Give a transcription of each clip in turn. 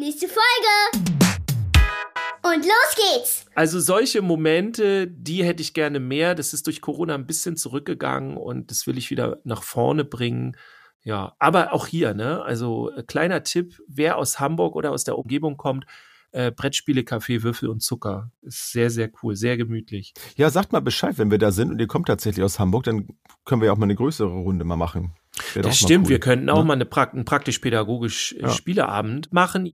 Nächste Folge! Und los geht's! Also solche Momente, die hätte ich gerne mehr. Das ist durch Corona ein bisschen zurückgegangen und das will ich wieder nach vorne bringen. Ja, aber auch hier, ne? Also äh, kleiner Tipp, wer aus Hamburg oder aus der Umgebung kommt, äh, Brettspiele, Kaffee, Würfel und Zucker. Ist sehr, sehr cool, sehr gemütlich. Ja, sagt mal Bescheid, wenn wir da sind und ihr kommt tatsächlich aus Hamburg, dann können wir ja auch mal eine größere Runde mal machen. Wäre das stimmt, cool. wir könnten auch ne? mal eine pra einen praktisch-pädagogisch äh, ja. Spieleabend machen.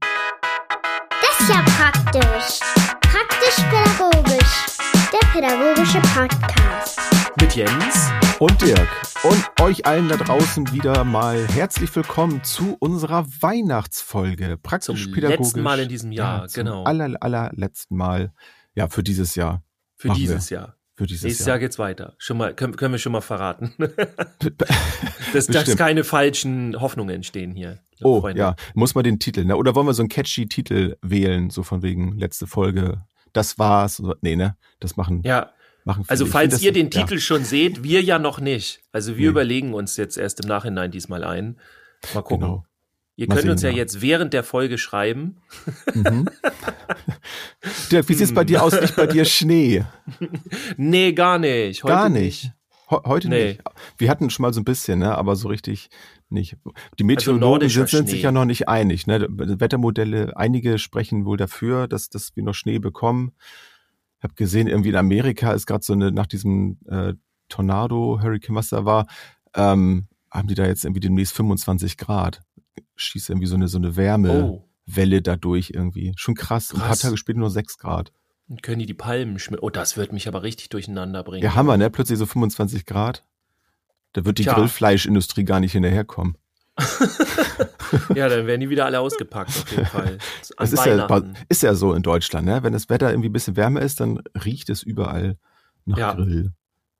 Das ist ja praktisch. Praktisch-pädagogisch. Der pädagogische Podcast. Mit Jens und Dirk. Und euch allen da draußen wieder mal herzlich willkommen zu unserer Weihnachtsfolge. Praktisch-pädagogisch. Letzten Mal in diesem Jahr, ja, genau. Aller, allerletzten Mal. Ja, für dieses Jahr. Für dieses wir. Jahr. Für dieses Nächstes Jahr. Jahr geht's weiter. Schon mal, können, können wir schon mal verraten. dass, dass keine falschen Hoffnungen entstehen hier. Oh, Freunde. ja. Muss man den Titel, ne? Oder wollen wir so einen catchy Titel wählen, so von wegen letzte Folge? Das war's. Nee, ne? Das machen. Ja. Machen also, falls ihr den Titel ja. schon seht, wir ja noch nicht. Also, wir nee. überlegen uns jetzt erst im Nachhinein diesmal ein. Mal gucken. Genau. Ihr könnt sehen, uns ja, ja, jetzt während der Folge schreiben. Mhm. Dirk, wie sieht's bei dir aus? Nicht bei dir Schnee? Nee, gar nicht. Heute gar nicht. heute nee. nicht. Wir hatten schon mal so ein bisschen, ne? aber so richtig nicht. Die also Meteorologen also sind, sind sich ja noch nicht einig. Ne? Wettermodelle, einige sprechen wohl dafür, dass, dass wir noch Schnee bekommen. Ich habe gesehen, irgendwie in Amerika ist gerade so eine, nach diesem äh, Tornado, Hurricane, was da war, ähm, haben die da jetzt irgendwie demnächst 25 Grad schießt irgendwie so eine, so eine Wärmewelle oh. dadurch irgendwie. Schon krass. krass. Ein paar Tage später nur sechs Grad. Und können die die Palmen schmieren? Oh, das wird mich aber richtig durcheinander bringen. Ja, Hammer, ne? Plötzlich so 25 Grad. Da wird die Tja. Grillfleischindustrie gar nicht hinterherkommen. ja, dann werden die wieder alle ausgepackt, auf jeden Fall. Es ist ja, ist ja so in Deutschland, ne? Wenn das Wetter irgendwie ein bisschen wärmer ist, dann riecht es überall nach ja. Grill.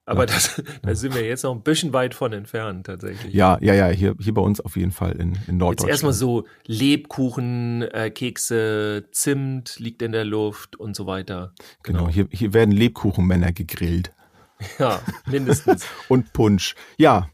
Aber ja. das, da sind wir jetzt noch ein bisschen weit von entfernt, tatsächlich. Ja, ja, ja, hier, hier bei uns auf jeden Fall in, in Norddeutschland. Jetzt erstmal so Lebkuchen, äh, Kekse, Zimt liegt in der Luft und so weiter. Genau, genau hier, hier werden Lebkuchenmänner gegrillt. Ja, mindestens. und Punsch. Ja.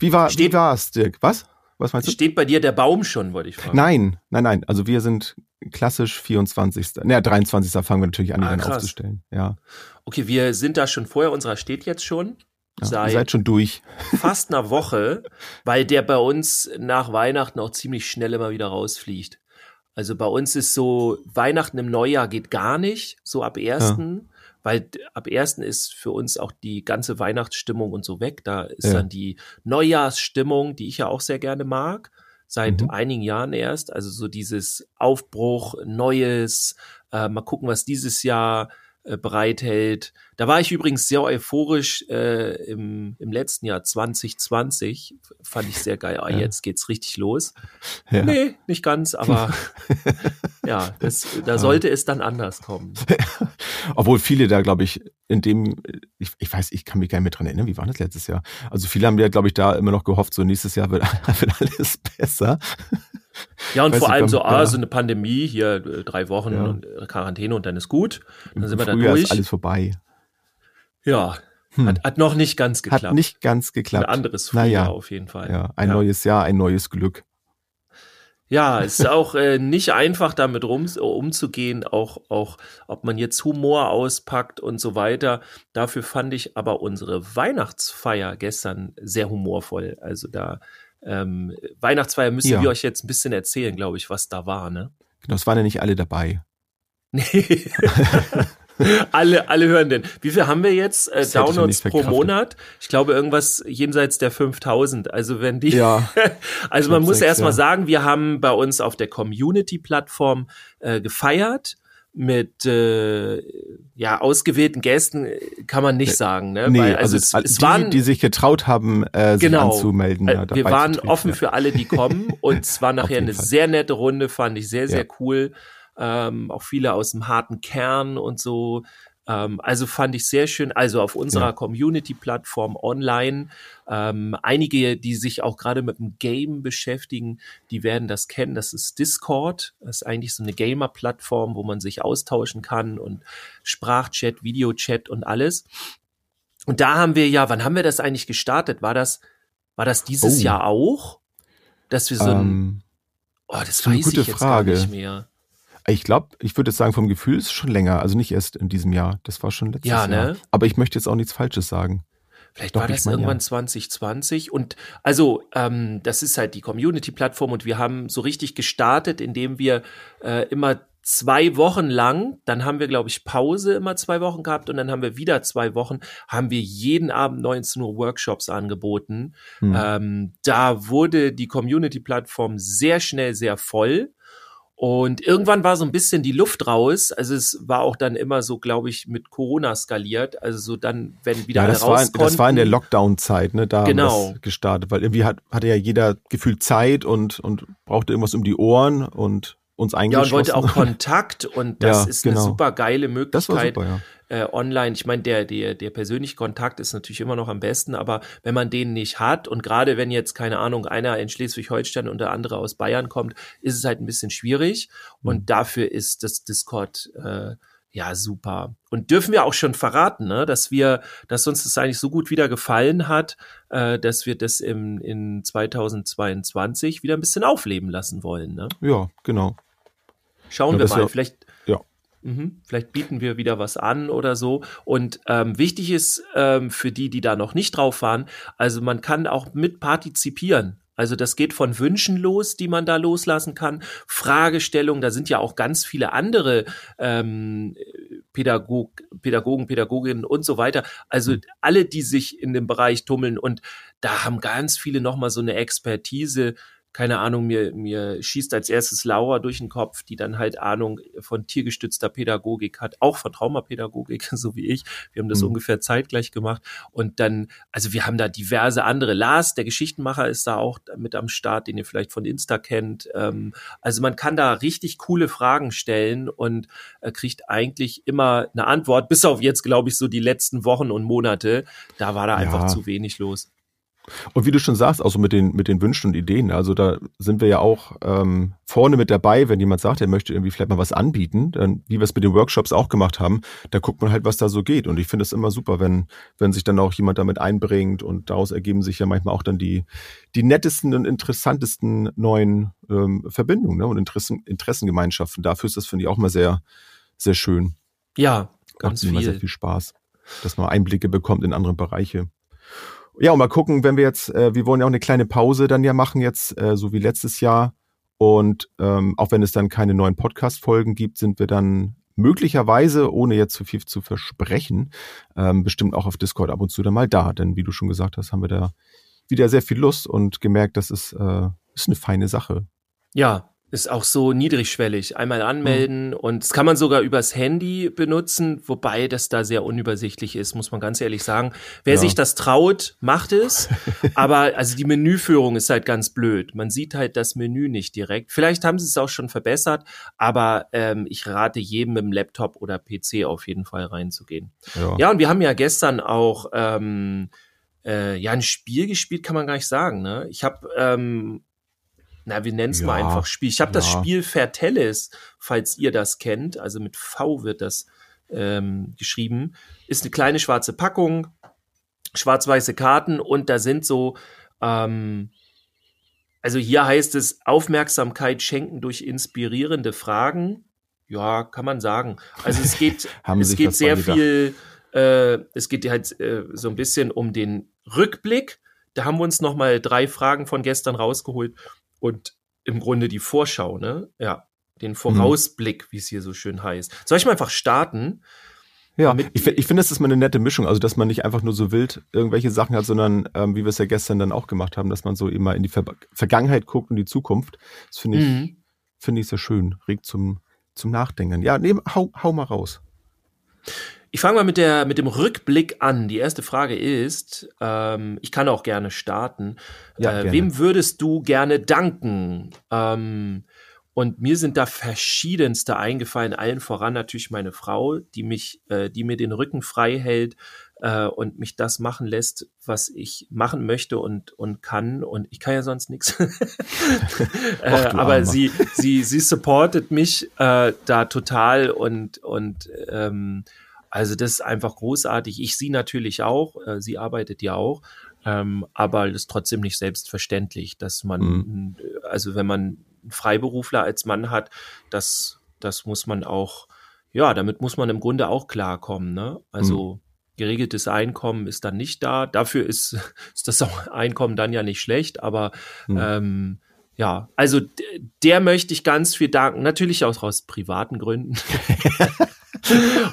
Wie war, Steht, wie war's, Dirk? Was? Was meinst du? Steht bei dir der Baum schon, wollte ich fragen. Nein, nein, nein. Also wir sind klassisch 24. Naja, 23. fangen wir natürlich an, ah, dann aufzustellen. Ja. Okay, wir sind da schon vorher, unserer steht jetzt schon. Ja, seit ihr seid schon durch. fast einer Woche, weil der bei uns nach Weihnachten auch ziemlich schnell immer wieder rausfliegt. Also bei uns ist so, Weihnachten im Neujahr geht gar nicht, so ab ersten, ja. Weil ab ersten ist für uns auch die ganze Weihnachtsstimmung und so weg. Da ist ja. dann die Neujahrsstimmung, die ich ja auch sehr gerne mag seit mhm. einigen Jahren erst. Also so dieses Aufbruch, Neues, äh, mal gucken, was dieses Jahr äh, bereithält. Da war ich übrigens sehr euphorisch äh, im, im letzten Jahr 2020. Fand ich sehr geil. Ah, ja. jetzt geht's richtig los. Ja. Nee, nicht ganz, aber ja, das, da sollte es dann anders kommen. Obwohl viele da, glaube ich, in dem, ich, ich weiß, ich kann mich gar nicht mehr dran erinnern, wie war das letztes Jahr? Also viele haben ja, glaube ich, da immer noch gehofft, so nächstes Jahr wird, wird alles besser. Ja, und Weiß vor allem so, ah, so eine Pandemie, hier äh, drei Wochen ja. und äh, Quarantäne und dann ist gut. Dann sind wir da durch. ist alles vorbei. Ja, hm. hat, hat noch nicht ganz geklappt. Hat nicht ganz geklappt. Ein anderes Frühjahr naja. auf jeden Fall. Ja, ein ja. neues Jahr, ein neues Glück. Ja, es ist auch äh, nicht einfach damit rum, umzugehen, auch, auch ob man jetzt Humor auspackt und so weiter. Dafür fand ich aber unsere Weihnachtsfeier gestern sehr humorvoll. Also da ähm, Weihnachtsfeier müssen ja. wir euch jetzt ein bisschen erzählen, glaube ich, was da war, ne? Genau, es waren ja nicht alle dabei. Nee. alle, alle hören denn. Wie viel haben wir jetzt äh, Downloads pro Monat? Ich glaube irgendwas jenseits der 5000. Also wenn die, ja, also man muss erst mal sagen, wir haben bei uns auf der Community-Plattform äh, gefeiert mit äh, ja ausgewählten Gästen kann man nicht sagen, ne? Nee, Weil, also, also es, es die, waren die sich getraut haben, äh, sich genau, anzumelden. Ja, wir waren offen für alle, die kommen und es war nachher eine Fall. sehr nette Runde, fand ich sehr sehr ja. cool. Ähm, auch viele aus dem harten Kern und so. Ähm, also fand ich sehr schön. Also auf unserer ja. Community-Plattform online. Ähm, einige, die sich auch gerade mit dem Game beschäftigen, die werden das kennen. Das ist Discord. Das ist eigentlich so eine Gamer-Plattform, wo man sich austauschen kann und Sprachchat, Videochat und alles. Und da haben wir ja, wann haben wir das eigentlich gestartet? War das, war das dieses oh. Jahr auch? Dass wir so ein, ähm, Oh, das, weiß eine gute ich jetzt Frage. gar nicht mehr. Ich glaube, ich würde sagen, vom Gefühl ist es schon länger, also nicht erst in diesem Jahr. Das war schon letztes ja, ne? Jahr. Aber ich möchte jetzt auch nichts Falsches sagen. Vielleicht Doch, war das irgendwann ja. 2020. Und also, ähm, das ist halt die Community-Plattform und wir haben so richtig gestartet, indem wir äh, immer zwei Wochen lang, dann haben wir, glaube ich, Pause immer zwei Wochen gehabt und dann haben wir wieder zwei Wochen, haben wir jeden Abend 19 Uhr Workshops angeboten. Hm. Ähm, da wurde die Community-Plattform sehr schnell sehr voll. Und irgendwann war so ein bisschen die Luft raus. Also es war auch dann immer so, glaube ich, mit Corona skaliert. Also so dann, wenn wieder ja, alle das raus war, Das war in der Lockdown-Zeit, ne? Da genau. haben wir gestartet, weil irgendwie hat, hatte ja jeder gefühlt Zeit und, und brauchte irgendwas um die Ohren und uns eingeschlossen. Ja, und wollte auch Kontakt und das ja, ist genau. eine super geile Möglichkeit super, ja. Äh, online. Ich meine, der, der, der persönliche Kontakt ist natürlich immer noch am besten, aber wenn man den nicht hat und gerade wenn jetzt, keine Ahnung, einer in Schleswig-Holstein und der andere aus Bayern kommt, ist es halt ein bisschen schwierig mhm. und dafür ist das Discord äh, ja, super. Und dürfen wir auch schon verraten, ne, dass wir, dass uns das eigentlich so gut wieder gefallen hat, äh, dass wir das im, in 2022 wieder ein bisschen aufleben lassen wollen, ne? Ja, genau. Schauen ja, wir mal, ja, vielleicht, ja. Mh, vielleicht bieten wir wieder was an oder so. Und ähm, wichtig ist ähm, für die, die da noch nicht drauf waren, also man kann auch mit partizipieren. Also das geht von Wünschen los, die man da loslassen kann, Fragestellungen, da sind ja auch ganz viele andere ähm, Pädagog, Pädagogen, Pädagoginnen und so weiter. Also mhm. alle, die sich in dem Bereich tummeln und da haben ganz viele nochmal so eine Expertise, keine Ahnung, mir, mir schießt als erstes Laura durch den Kopf, die dann halt Ahnung von tiergestützter Pädagogik hat, auch von Traumapädagogik, so wie ich. Wir haben das mhm. ungefähr zeitgleich gemacht. Und dann, also wir haben da diverse andere. Lars, der Geschichtenmacher, ist da auch mit am Start, den ihr vielleicht von Insta kennt. Ähm, also man kann da richtig coole Fragen stellen und äh, kriegt eigentlich immer eine Antwort, bis auf jetzt, glaube ich, so die letzten Wochen und Monate. Da war da ja. einfach zu wenig los. Und wie du schon sagst, auch so mit den, mit den Wünschen und Ideen, also da sind wir ja auch ähm, vorne mit dabei, wenn jemand sagt, er möchte irgendwie vielleicht mal was anbieten, dann, wie wir es mit den Workshops auch gemacht haben, da guckt man halt, was da so geht. Und ich finde es immer super, wenn, wenn sich dann auch jemand damit einbringt und daraus ergeben sich ja manchmal auch dann die, die nettesten und interessantesten neuen ähm, Verbindungen ne? und Interessen, Interessengemeinschaften. Dafür ist das, finde ich, auch mal sehr, sehr schön. Ja, ganz Macht viel. sehr viel Spaß, dass man Einblicke bekommt in andere Bereiche. Ja, und mal gucken, wenn wir jetzt, äh, wir wollen ja auch eine kleine Pause dann ja machen jetzt, äh, so wie letztes Jahr. Und ähm, auch wenn es dann keine neuen Podcast-Folgen gibt, sind wir dann möglicherweise, ohne jetzt zu viel zu versprechen, ähm, bestimmt auch auf Discord ab und zu dann mal da. Denn wie du schon gesagt hast, haben wir da wieder sehr viel Lust und gemerkt, das ist, äh, ist eine feine Sache. Ja, ist auch so niedrigschwellig. Einmal anmelden mhm. und das kann man sogar übers Handy benutzen, wobei das da sehr unübersichtlich ist, muss man ganz ehrlich sagen. Wer ja. sich das traut, macht es. aber also die Menüführung ist halt ganz blöd. Man sieht halt das Menü nicht direkt. Vielleicht haben sie es auch schon verbessert, aber ähm, ich rate jedem mit dem Laptop oder PC auf jeden Fall reinzugehen. Ja, ja und wir haben ja gestern auch ähm, äh, ja ein Spiel gespielt, kann man gar nicht sagen. Ne? Ich habe ähm, na, wir nennen es ja, mal einfach Spiel. Ich habe ja. das Spiel Vertellis, falls ihr das kennt, also mit V wird das ähm, geschrieben, ist eine kleine schwarze Packung, schwarz-weiße Karten und da sind so, ähm, also hier heißt es Aufmerksamkeit schenken durch inspirierende Fragen. Ja, kann man sagen. Also es geht, es geht sehr viel, äh, es geht halt äh, so ein bisschen um den Rückblick. Da haben wir uns noch mal drei Fragen von gestern rausgeholt und im Grunde die Vorschau, ne? Ja, den Vorausblick, mhm. wie es hier so schön heißt. Soll ich mal einfach starten? Ja, ich, ich finde, es ist mal eine nette Mischung, also dass man nicht einfach nur so wild irgendwelche Sachen hat, sondern ähm, wie wir es ja gestern dann auch gemacht haben, dass man so immer in die Ver Vergangenheit guckt und die Zukunft. Das finde ich, mhm. finde ich sehr schön, regt zum, zum Nachdenken. Ja, nehm, hau, hau mal raus. Ich fange mal mit, der, mit dem Rückblick an. Die erste Frage ist, ähm, ich kann auch gerne starten. Ja, äh, gerne. Wem würdest du gerne danken? Ähm, und mir sind da verschiedenste eingefallen, allen voran natürlich meine Frau, die mich, äh, die mir den Rücken frei hält äh, und mich das machen lässt, was ich machen möchte und und kann. Und ich kann ja sonst nichts. äh, aber sie sie sie supportet mich äh, da total und und ähm, also das ist einfach großartig. Ich sie natürlich auch, äh, sie arbeitet ja auch, ähm, aber das ist trotzdem nicht selbstverständlich, dass man, mhm. also wenn man einen Freiberufler als Mann hat, das, das muss man auch, ja, damit muss man im Grunde auch klarkommen. Ne? Also mhm. geregeltes Einkommen ist dann nicht da. Dafür ist, ist das Einkommen dann ja nicht schlecht, aber mhm. ähm, ja, also der möchte ich ganz viel danken. Natürlich auch aus privaten Gründen.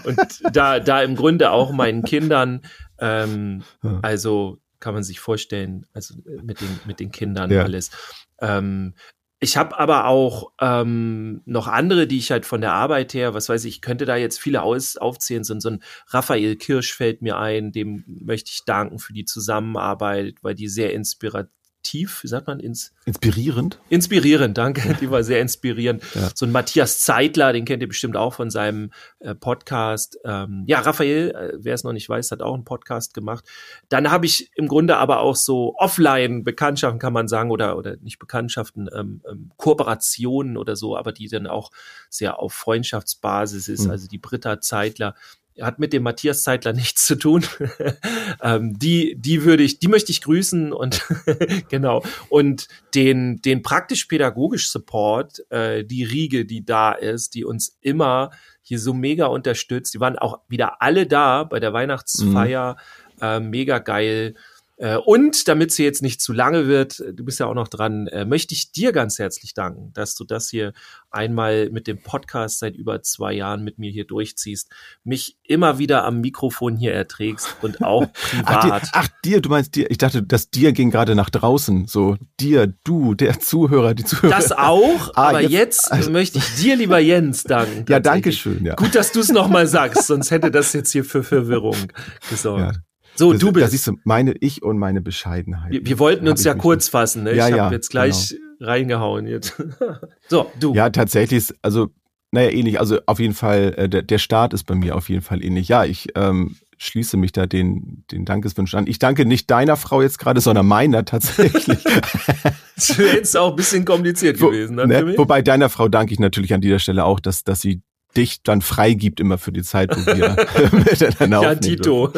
und da, da im Grunde auch meinen Kindern, ähm, also kann man sich vorstellen, also mit den, mit den Kindern ja. alles. Ähm, ich habe aber auch ähm, noch andere, die ich halt von der Arbeit her, was weiß ich, ich könnte da jetzt viele aus, aufzählen. So, so ein Raphael Kirsch fällt mir ein, dem möchte ich danken für die Zusammenarbeit, weil die sehr inspirativ tief, wie sagt man, ins inspirierend? Inspirierend, danke. Die war sehr inspirierend. Ja. So ein Matthias Zeitler, den kennt ihr bestimmt auch von seinem äh, Podcast. Ähm, ja, Raphael, äh, wer es noch nicht weiß, hat auch einen Podcast gemacht. Dann habe ich im Grunde aber auch so Offline-Bekanntschaften, kann man sagen, oder, oder nicht Bekanntschaften, ähm, ähm, Kooperationen oder so, aber die dann auch sehr auf Freundschaftsbasis ist. Mhm. Also die Britta Zeitler, hat mit dem Matthias Zeitler nichts zu tun. ähm, die, die würde ich, die möchte ich grüßen und genau. Und den, den praktisch-pädagogisch Support, äh, die Riege, die da ist, die uns immer hier so mega unterstützt. Die waren auch wieder alle da bei der Weihnachtsfeier. Mhm. Äh, mega geil. Äh, und damit sie jetzt nicht zu lange wird, du bist ja auch noch dran, äh, möchte ich dir ganz herzlich danken, dass du das hier einmal mit dem Podcast seit über zwei Jahren mit mir hier durchziehst, mich immer wieder am Mikrofon hier erträgst und auch privat. ach, dir, ach, dir, du meinst dir, ich dachte, das dir ging gerade nach draußen, so dir, du, der Zuhörer, die Zuhörer. Das auch, ah, aber jetzt, jetzt also, möchte ich dir, lieber Jens, danken. Ja, danke schön. Ja. Gut, dass du es nochmal sagst, sonst hätte das jetzt hier für Verwirrung gesorgt. Ja. So, das, du bist. Das ist so meine ich und meine Bescheidenheit. Wir, wir wollten uns ja kurz fassen, ne? Ja, ich habe ja, jetzt gleich genau. reingehauen jetzt. so, du. Ja, tatsächlich ist, also, naja, ähnlich. Also auf jeden Fall, äh, der, der Start ist bei mir auf jeden Fall ähnlich. Ja, ich ähm, schließe mich da den, den Dankeswünschen an. Ich danke nicht deiner Frau jetzt gerade, sondern meiner tatsächlich. das wäre jetzt auch ein bisschen kompliziert Wo, gewesen. Ne, ne? Wobei deiner Frau danke ich natürlich an dieser Stelle auch, dass, dass sie dich dann freigibt immer für die Zeit, wo wir miteinander ja, Tito.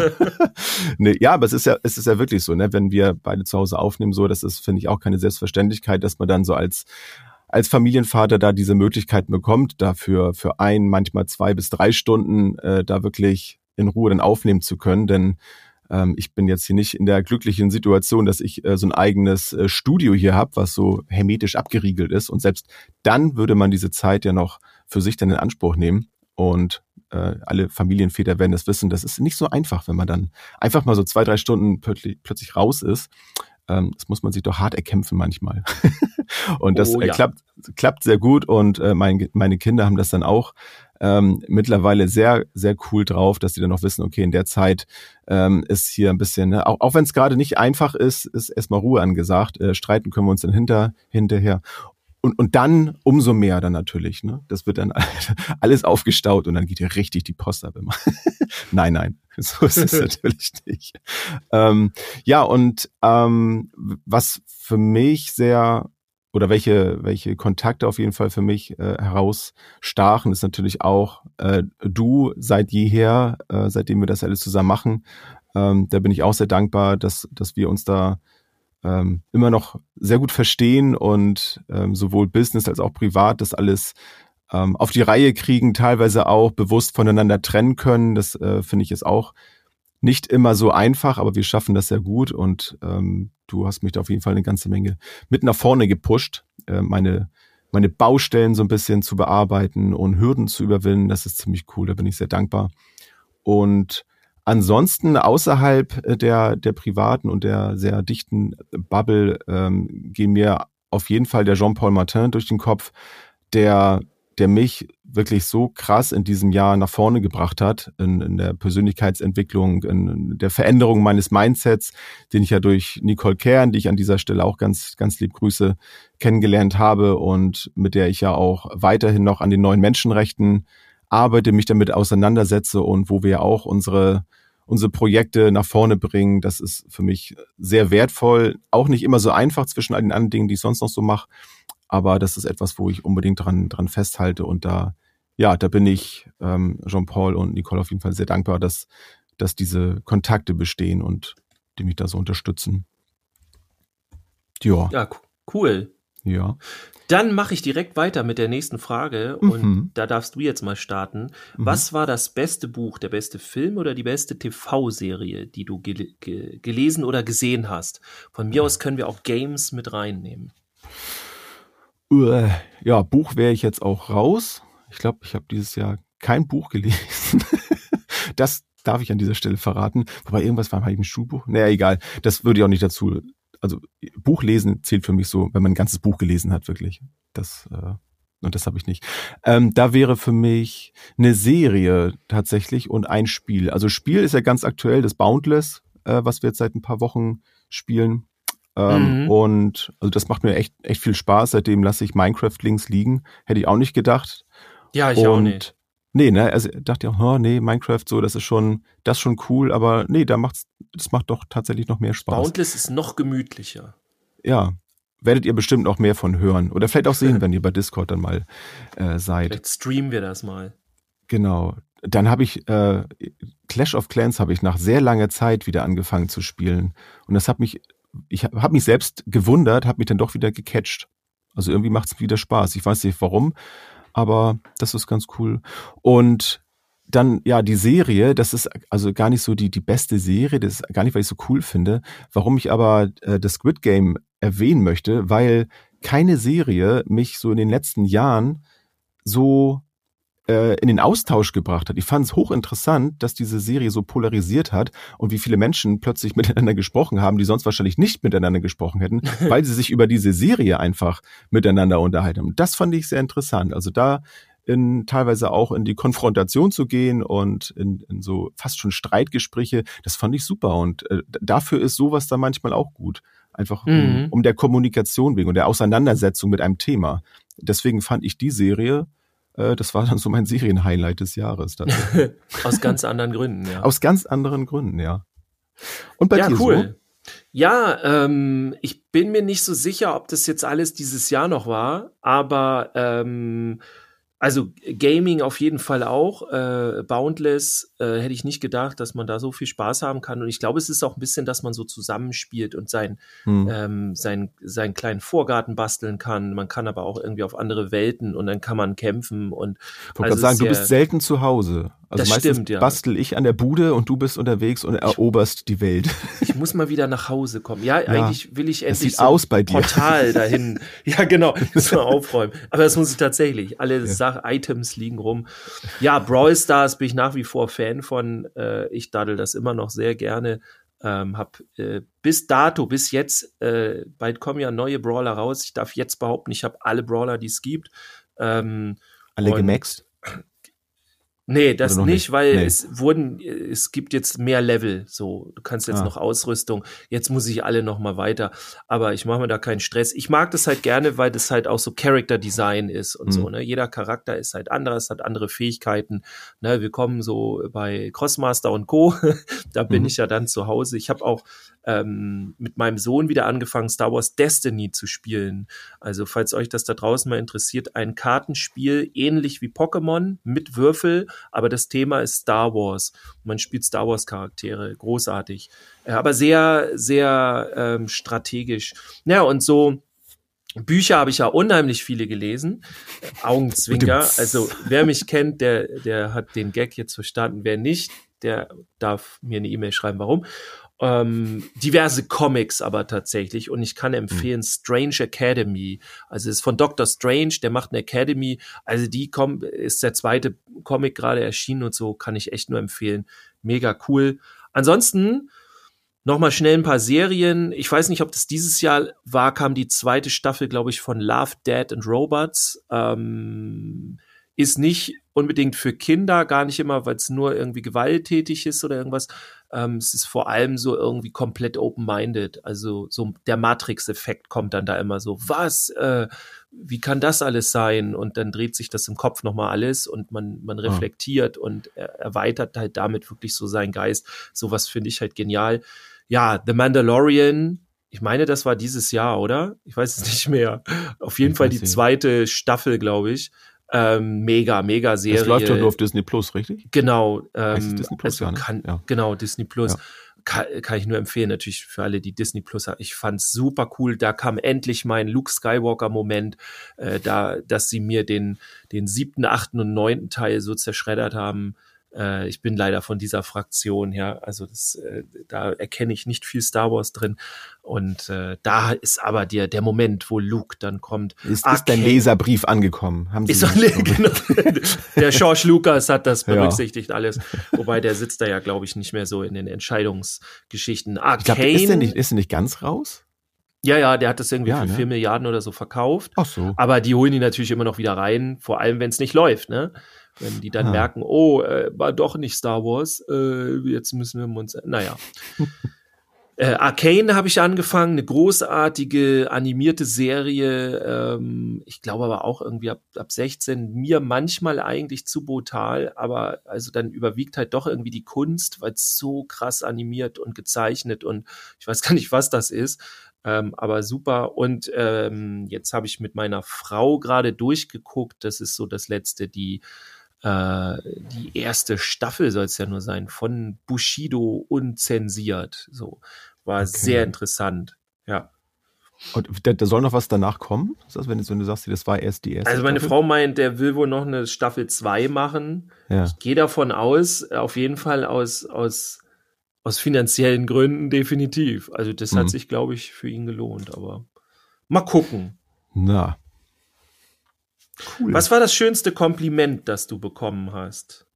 nee, ja, aber es ist ja, es ist ja wirklich so, ne, wenn wir beide zu Hause aufnehmen, so, das ist, finde ich, auch keine Selbstverständlichkeit, dass man dann so als als Familienvater da diese Möglichkeiten bekommt, dafür für ein, manchmal zwei bis drei Stunden äh, da wirklich in Ruhe dann aufnehmen zu können. Denn ähm, ich bin jetzt hier nicht in der glücklichen Situation, dass ich äh, so ein eigenes äh, Studio hier habe, was so hermetisch abgeriegelt ist. Und selbst dann würde man diese Zeit ja noch für sich dann in Anspruch nehmen. Und äh, alle Familienväter werden das wissen. Das ist nicht so einfach, wenn man dann einfach mal so zwei, drei Stunden plötzlich, plötzlich raus ist. Ähm, das muss man sich doch hart erkämpfen manchmal. und das oh, äh, ja. klappt, klappt sehr gut. Und äh, mein, meine Kinder haben das dann auch ähm, mittlerweile sehr, sehr cool drauf, dass sie dann auch wissen, okay, in der Zeit ähm, ist hier ein bisschen, ne, auch, auch wenn es gerade nicht einfach ist, ist erstmal Ruhe angesagt. Äh, streiten können wir uns dann hinter, hinterher und, und dann umso mehr dann natürlich. Ne? Das wird dann alles aufgestaut und dann geht hier richtig die Post ab immer. nein, nein, so ist es natürlich nicht. Ähm, ja, und ähm, was für mich sehr oder welche, welche Kontakte auf jeden Fall für mich äh, herausstachen, ist natürlich auch äh, du seit jeher, äh, seitdem wir das alles zusammen machen. Ähm, da bin ich auch sehr dankbar, dass, dass wir uns da ähm, immer noch sehr gut verstehen und ähm, sowohl Business als auch privat das alles ähm, auf die Reihe kriegen, teilweise auch bewusst voneinander trennen können. Das äh, finde ich jetzt auch nicht immer so einfach, aber wir schaffen das sehr gut und ähm, du hast mich da auf jeden Fall eine ganze Menge mit nach vorne gepusht, äh, meine meine Baustellen so ein bisschen zu bearbeiten und Hürden zu überwinden. Das ist ziemlich cool, da bin ich sehr dankbar. Und Ansonsten außerhalb äh, der, der privaten und der sehr dichten Bubble ähm, gehen mir auf jeden Fall der Jean-Paul Martin durch den Kopf, der, der mich wirklich so krass in diesem Jahr nach vorne gebracht hat, in, in der Persönlichkeitsentwicklung, in der Veränderung meines Mindsets, den ich ja durch Nicole Kern, die ich an dieser Stelle auch ganz, ganz lieb grüße, kennengelernt habe und mit der ich ja auch weiterhin noch an den neuen Menschenrechten arbeite, mich damit auseinandersetze und wo wir auch unsere unsere Projekte nach vorne bringen. Das ist für mich sehr wertvoll. Auch nicht immer so einfach zwischen all den anderen Dingen, die ich sonst noch so mache. Aber das ist etwas, wo ich unbedingt dran, dran festhalte. Und da, ja, da bin ich ähm, Jean-Paul und Nicole auf jeden Fall sehr dankbar, dass, dass diese Kontakte bestehen und die mich da so unterstützen. Ja. Ja, cool. Ja. Dann mache ich direkt weiter mit der nächsten Frage und mhm. da darfst du jetzt mal starten. Mhm. Was war das beste Buch, der beste Film oder die beste TV-Serie, die du gel ge gelesen oder gesehen hast? Von mir aus können wir auch Games mit reinnehmen. Ja, Buch wäre ich jetzt auch raus. Ich glaube, ich habe dieses Jahr kein Buch gelesen. das darf ich an dieser Stelle verraten. Wobei irgendwas war mal eben ein Schulbuch. Naja, egal. Das würde ich auch nicht dazu also Buch lesen zählt für mich so, wenn man ein ganzes Buch gelesen hat, wirklich. Das äh, und das habe ich nicht. Ähm, da wäre für mich eine Serie tatsächlich und ein Spiel. Also Spiel ist ja ganz aktuell, das Boundless, äh, was wir jetzt seit ein paar Wochen spielen. Ähm, mhm. Und also das macht mir echt echt viel Spaß. Seitdem lasse ich Minecraft links liegen. Hätte ich auch nicht gedacht. Ja, ich und auch nicht. Nee, ne, also dachte ich, oh, nee, Minecraft so, das ist schon, das ist schon cool, aber nee, da macht's, das macht doch tatsächlich noch mehr Spaß. Boundless ist noch gemütlicher. Ja, werdet ihr bestimmt noch mehr von hören oder vielleicht auch sehen, wenn ihr bei Discord dann mal äh, seid. Vielleicht streamen wir das mal. Genau. Dann habe ich äh, Clash of Clans habe ich nach sehr langer Zeit wieder angefangen zu spielen und das hat mich, ich habe hab mich selbst gewundert, habe mich dann doch wieder gecatcht. Also irgendwie macht es wieder Spaß. Ich weiß nicht warum, aber das ist ganz cool. Und dann, ja, die Serie, das ist also gar nicht so die, die beste Serie, das ist gar nicht, weil ich so cool finde. Warum ich aber äh, das Squid Game erwähnen möchte, weil keine Serie mich so in den letzten Jahren so äh, in den Austausch gebracht hat. Ich fand es hochinteressant, dass diese Serie so polarisiert hat und wie viele Menschen plötzlich miteinander gesprochen haben, die sonst wahrscheinlich nicht miteinander gesprochen hätten, weil sie sich über diese Serie einfach miteinander unterhalten haben. Das fand ich sehr interessant. Also da in, teilweise auch in die Konfrontation zu gehen und in, in so fast schon Streitgespräche, das fand ich super. Und äh, dafür ist sowas da manchmal auch gut. Einfach um, mhm. um der Kommunikation wegen und der Auseinandersetzung mit einem Thema. Deswegen fand ich die Serie das war dann so mein Serienhighlight des Jahres. Aus ganz anderen Gründen, ja. Aus ganz anderen Gründen, ja. Und bei ja, dir cool. So? Ja, ähm, ich bin mir nicht so sicher, ob das jetzt alles dieses Jahr noch war, aber ähm, also Gaming auf jeden Fall auch. Äh, Boundless äh, hätte ich nicht gedacht, dass man da so viel Spaß haben kann. Und ich glaube, es ist auch ein bisschen, dass man so zusammenspielt und sein, hm. ähm, sein, seinen kleinen Vorgarten basteln kann. Man kann aber auch irgendwie auf andere Welten und dann kann man kämpfen. Und ich wollte also sagen, du bist selten zu Hause. Also das meistens stimmt, ja. bastel ich an der Bude und du bist unterwegs und eroberst die Welt. Ich muss mal wieder nach Hause kommen. Ja, ja eigentlich will ich endlich so aus bei dir. Portal dahin. ja, genau, muss man aufräumen. Aber das muss ich tatsächlich. Alle ja. Sach Items liegen rum. Ja, Brawl Stars bin ich nach wie vor Fan von. Äh, ich daddel das immer noch sehr gerne. Ähm, hab äh, bis dato, bis jetzt, äh, bald kommen ja neue Brawler raus. Ich darf jetzt behaupten, ich habe alle Brawler, die es gibt. Ähm, alle gemaxt? Nee, das nicht, nicht, weil nee. es wurden, es gibt jetzt mehr Level. So, du kannst jetzt ah. noch Ausrüstung. Jetzt muss ich alle noch mal weiter. Aber ich mache mir da keinen Stress. Ich mag das halt gerne, weil das halt auch so Character Design ist und mhm. so. Ne? Jeder Charakter ist halt anders, hat andere Fähigkeiten. Ne? Wir kommen so bei Crossmaster und Co. da bin mhm. ich ja dann zu Hause. Ich habe auch ähm, mit meinem Sohn wieder angefangen, Star Wars Destiny zu spielen. Also, falls euch das da draußen mal interessiert, ein Kartenspiel ähnlich wie Pokémon mit Würfel, aber das Thema ist Star Wars. Man spielt Star Wars Charaktere, großartig. Äh, aber sehr, sehr ähm, strategisch. Ja, und so Bücher habe ich ja unheimlich viele gelesen. Augenzwinker. Also wer mich kennt, der, der hat den Gag jetzt verstanden. Wer nicht, der darf mir eine E-Mail schreiben, warum ähm, diverse Comics aber tatsächlich und ich kann empfehlen mhm. Strange Academy. Also es ist von Doctor Strange, der macht eine Academy. Also die kommt, ist der zweite Comic gerade erschienen und so kann ich echt nur empfehlen. Mega cool. Ansonsten Nochmal schnell ein paar Serien. Ich weiß nicht, ob das dieses Jahr war, kam die zweite Staffel, glaube ich, von Love, Dead and Robots. Ähm, ist nicht unbedingt für Kinder, gar nicht immer, weil es nur irgendwie gewalttätig ist oder irgendwas. Ähm, es ist vor allem so irgendwie komplett open-minded. Also so der Matrix-Effekt kommt dann da immer so, was, äh, wie kann das alles sein? Und dann dreht sich das im Kopf nochmal alles und man, man ah. reflektiert ah. und erweitert halt damit wirklich so seinen Geist. Sowas finde ich halt genial. Ja, The Mandalorian, ich meine, das war dieses Jahr, oder? Ich weiß es nicht mehr. Auf jeden Fall die zweite Staffel, glaube ich. Ähm, mega, mega Serie. Das läuft ja nur auf Disney Plus, richtig? Genau. Ähm, Disney Plus, also ja, ne? kann, ja. Genau, Disney Plus. Ja. kann, kann ich nur empfehlen, natürlich für alle, die Disney Plus haben. Ich fand's super cool. Da kam endlich mein Luke Skywalker-Moment, äh, da, dass sie mir den, den siebten, achten und neunten Teil so zerschreddert haben. Äh, ich bin leider von dieser Fraktion, ja. Also das, äh, da erkenne ich nicht viel Star Wars drin. Und äh, da ist aber der, der Moment, wo Luke dann kommt. Ist, ist dein Leserbrief angekommen? Haben Sie ist genau, der George Lucas hat das berücksichtigt ja. alles. Wobei der sitzt da ja, glaube ich, nicht mehr so in den Entscheidungsgeschichten. Arcane. Glaub, ist, der nicht, ist der nicht ganz raus? Ja, ja, der hat das irgendwie ja, für ne? 4 Milliarden oder so verkauft. Ach so. Aber die holen die natürlich immer noch wieder rein, vor allem wenn es nicht läuft, ne? Wenn die dann ah. merken, oh, äh, war doch nicht Star Wars, äh, jetzt müssen wir uns, naja. Äh, Arcane habe ich angefangen, eine großartige animierte Serie. Ähm, ich glaube aber auch irgendwie ab, ab 16. Mir manchmal eigentlich zu brutal, aber also dann überwiegt halt doch irgendwie die Kunst, weil es so krass animiert und gezeichnet und ich weiß gar nicht, was das ist. Ähm, aber super. Und ähm, jetzt habe ich mit meiner Frau gerade durchgeguckt. Das ist so das letzte, die äh, die erste Staffel soll es ja nur sein von Bushido unzensiert. So war okay. sehr interessant. Ja. Und da, da, soll noch was danach kommen? Das wenn, du, wenn du sagst, das war erst die erste. Also meine Staffel? Frau meint, der will wohl noch eine Staffel 2 machen. Ja. Ich gehe davon aus, auf jeden Fall aus, aus, aus finanziellen Gründen definitiv. Also das mhm. hat sich, glaube ich, für ihn gelohnt. Aber mal gucken. Na. Cool. Was war das schönste Kompliment, das du bekommen hast?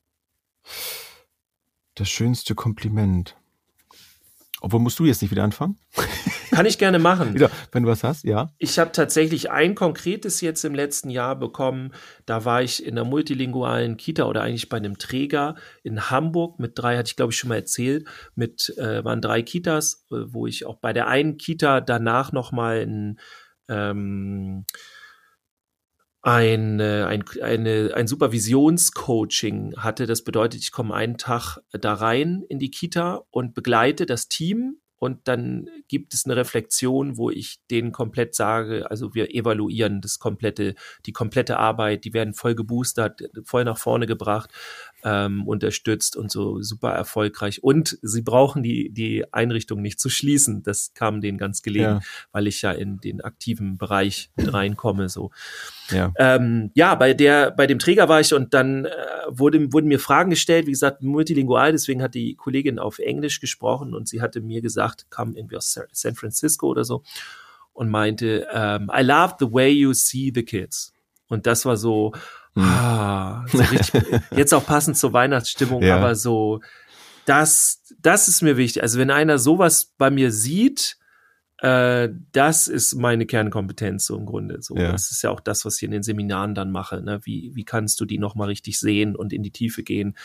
Das schönste Kompliment. Obwohl musst du jetzt nicht wieder anfangen? Kann ich gerne machen. Ja, wenn du was hast, ja. Ich habe tatsächlich ein konkretes jetzt im letzten Jahr bekommen. Da war ich in einer multilingualen Kita oder eigentlich bei einem Träger in Hamburg mit drei, hatte ich glaube ich schon mal erzählt, mit äh, waren drei Kitas, äh, wo ich auch bei der einen Kita danach noch mal ein ähm, ein, äh, ein, eine, ein Supervisionscoaching hatte. Das bedeutet, ich komme einen Tag da rein in die Kita und begleite das Team. Und dann gibt es eine Reflexion, wo ich denen komplett sage, also wir evaluieren das komplette, die komplette Arbeit, die werden voll geboostert, voll nach vorne gebracht ähm, unterstützt und so super erfolgreich. Und sie brauchen die, die Einrichtung nicht zu schließen. Das kam denen ganz gelegen, ja. weil ich ja in den aktiven Bereich mit reinkomme. So. Ja. Ähm, ja, bei der, bei dem Träger war ich und dann äh, wurde, wurden mir Fragen gestellt, wie gesagt, multilingual, deswegen hat die Kollegin auf Englisch gesprochen und sie hatte mir gesagt, kam irgendwie aus San Francisco oder so und meinte, um, ähm, I love the way you see the kids. Und das war so. Ah, so richtig, jetzt auch passend zur Weihnachtsstimmung, ja. aber so, das, das ist mir wichtig. Also wenn einer sowas bei mir sieht, äh, das ist meine Kernkompetenz so im Grunde. So, ja. das ist ja auch das, was ich in den Seminaren dann mache. Ne? Wie, wie kannst du die nochmal richtig sehen und in die Tiefe gehen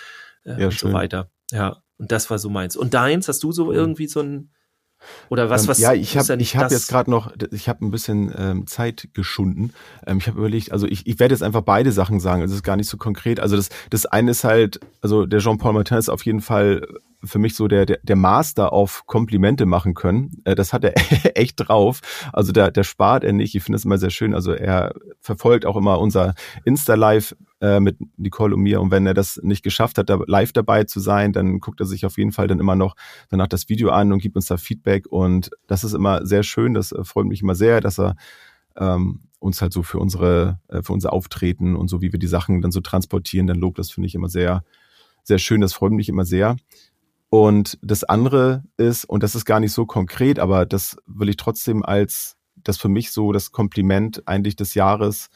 äh, ja, und schön. so weiter. Ja, und das war so meins. Und deins, hast du so irgendwie so ein oder was, ähm, was? ja, ich habe ja ich hab jetzt gerade noch, ich habe ein bisschen ähm, Zeit geschunden. Ähm, ich habe überlegt, also ich, ich werde jetzt einfach beide Sachen sagen. Es ist gar nicht so konkret. Also das, das eine ist halt, also der Jean-Paul Martin ist auf jeden Fall für mich so der, der, der Master auf Komplimente machen können. Äh, das hat er echt drauf. Also der, der spart er nicht. Ich finde es immer sehr schön. Also er verfolgt auch immer unser Insta-Live äh, mit Nicole und mir. Und wenn er das nicht geschafft hat, da live dabei zu sein, dann guckt er sich auf jeden Fall dann immer noch danach das Video an und gibt uns da Feedback. Und das ist immer sehr schön. Das äh, freut mich immer sehr, dass er ähm, uns halt so für unsere, äh, für unser Auftreten und so, wie wir die Sachen dann so transportieren, dann lobt. Das finde ich immer sehr, sehr schön. Das freut mich immer sehr. Und das andere ist, und das ist gar nicht so konkret, aber das will ich trotzdem als das für mich so das Kompliment eigentlich des Jahres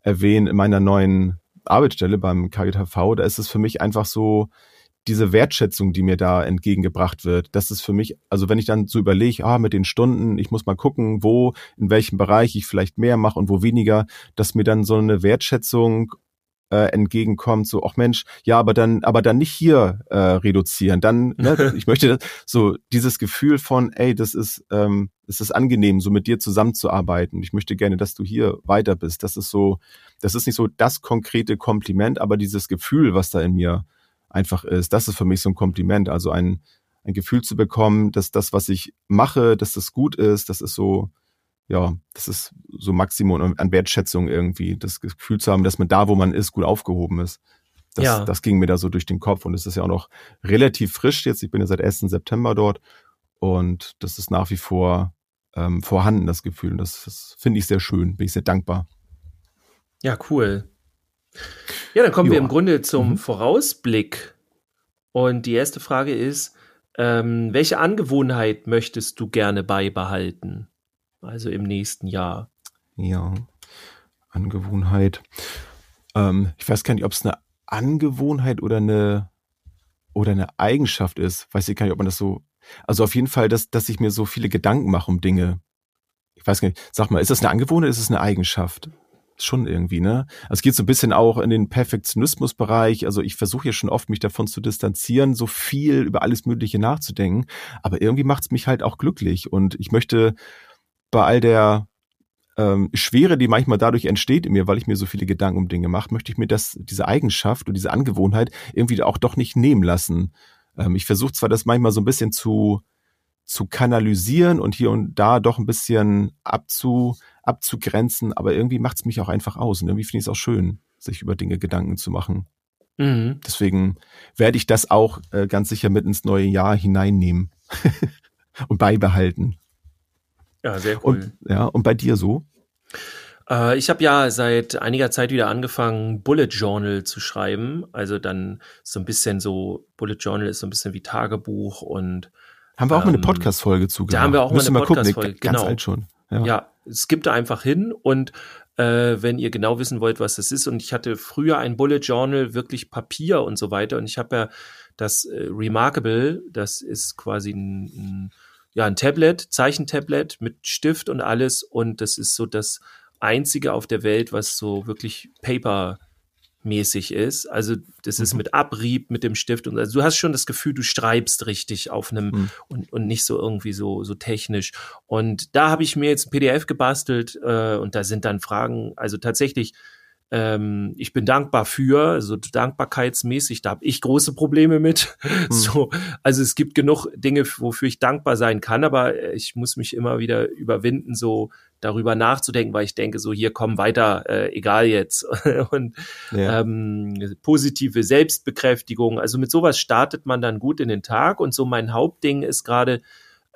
erwähnen in meiner neuen Arbeitsstelle beim KGTV. Da ist es für mich einfach so, diese Wertschätzung, die mir da entgegengebracht wird, das ist für mich, also wenn ich dann so überlege, ah, mit den Stunden, ich muss mal gucken, wo, in welchem Bereich ich vielleicht mehr mache und wo weniger, dass mir dann so eine Wertschätzung äh, entgegenkommt, so, ach Mensch, ja, aber dann, aber dann nicht hier äh, reduzieren. Dann, ne, ich möchte so dieses Gefühl von, ey, das ist, ähm, es ist angenehm, so mit dir zusammenzuarbeiten. Ich möchte gerne, dass du hier weiter bist. Das ist so, das ist nicht so das konkrete Kompliment, aber dieses Gefühl, was da in mir einfach ist, das ist für mich so ein Kompliment. Also ein, ein Gefühl zu bekommen, dass das, was ich mache, dass das gut ist, das ist so, ja, das ist so Maximum an Wertschätzung irgendwie, das Gefühl zu haben, dass man da, wo man ist, gut aufgehoben ist. Das, ja. das ging mir da so durch den Kopf und es ist ja auch noch relativ frisch jetzt. Ich bin ja seit 1. September dort und das ist nach wie vor ähm, vorhanden, das Gefühl. Und das, das finde ich sehr schön, bin ich sehr dankbar. Ja, cool. Ja, dann kommen jo. wir im Grunde zum mhm. Vorausblick. Und die erste Frage ist, ähm, welche Angewohnheit möchtest du gerne beibehalten? Also im nächsten Jahr. Ja, Angewohnheit. Ähm, ich weiß gar nicht, ob es eine Angewohnheit oder eine oder eine Eigenschaft ist. Weiß ich gar nicht, ob man das so. Also auf jeden Fall, dass, dass ich mir so viele Gedanken mache um Dinge. Ich weiß gar nicht. Sag mal, ist das eine Angewohnheit? Ist es eine Eigenschaft? Schon irgendwie, ne? Also es geht so ein bisschen auch in den Perfektionismusbereich. Also ich versuche ja schon oft, mich davon zu distanzieren, so viel über alles Mögliche nachzudenken. Aber irgendwie macht es mich halt auch glücklich. Und ich möchte bei all der ähm, Schwere, die manchmal dadurch entsteht in mir, weil ich mir so viele Gedanken um Dinge mache, möchte ich mir das, diese Eigenschaft und diese Angewohnheit irgendwie auch doch nicht nehmen lassen. Ähm, ich versuche zwar das manchmal so ein bisschen zu, zu kanalisieren und hier und da doch ein bisschen abzu, abzugrenzen, aber irgendwie macht es mich auch einfach aus und irgendwie finde ich es auch schön, sich über Dinge Gedanken zu machen. Mhm. Deswegen werde ich das auch äh, ganz sicher mit ins neue Jahr hineinnehmen und beibehalten. Ja, sehr cool. Und, ja, und bei dir so? Äh, ich habe ja seit einiger Zeit wieder angefangen, Bullet Journal zu schreiben. Also dann so ein bisschen so, Bullet Journal ist so ein bisschen wie Tagebuch und haben wir auch ähm, mal eine ähm, Podcast-Folge zu Da haben wir auch Müssen mal eine Podcast-Folge, genau. Ganz alt schon. Ja. ja, es gibt da einfach hin und äh, wenn ihr genau wissen wollt, was das ist. Und ich hatte früher ein Bullet Journal, wirklich Papier und so weiter. Und ich habe ja das äh, Remarkable, das ist quasi ein, ein ja, ein Tablet, Zeichentablet mit Stift und alles. Und das ist so das einzige auf der Welt, was so wirklich Paper mäßig ist. Also das mhm. ist mit Abrieb, mit dem Stift und also du hast schon das Gefühl, du schreibst richtig auf einem mhm. und, und nicht so irgendwie so so technisch. Und da habe ich mir jetzt ein PDF gebastelt äh, und da sind dann Fragen, also tatsächlich ähm, ich bin dankbar für, also dankbarkeitsmäßig, da habe ich große Probleme mit. Mhm. So, also es gibt genug Dinge, wofür ich dankbar sein kann, aber ich muss mich immer wieder überwinden, so darüber nachzudenken, weil ich denke, so hier komm weiter, äh, egal jetzt. Und ja. ähm, positive Selbstbekräftigung, also mit sowas startet man dann gut in den Tag. Und so mein Hauptding ist gerade,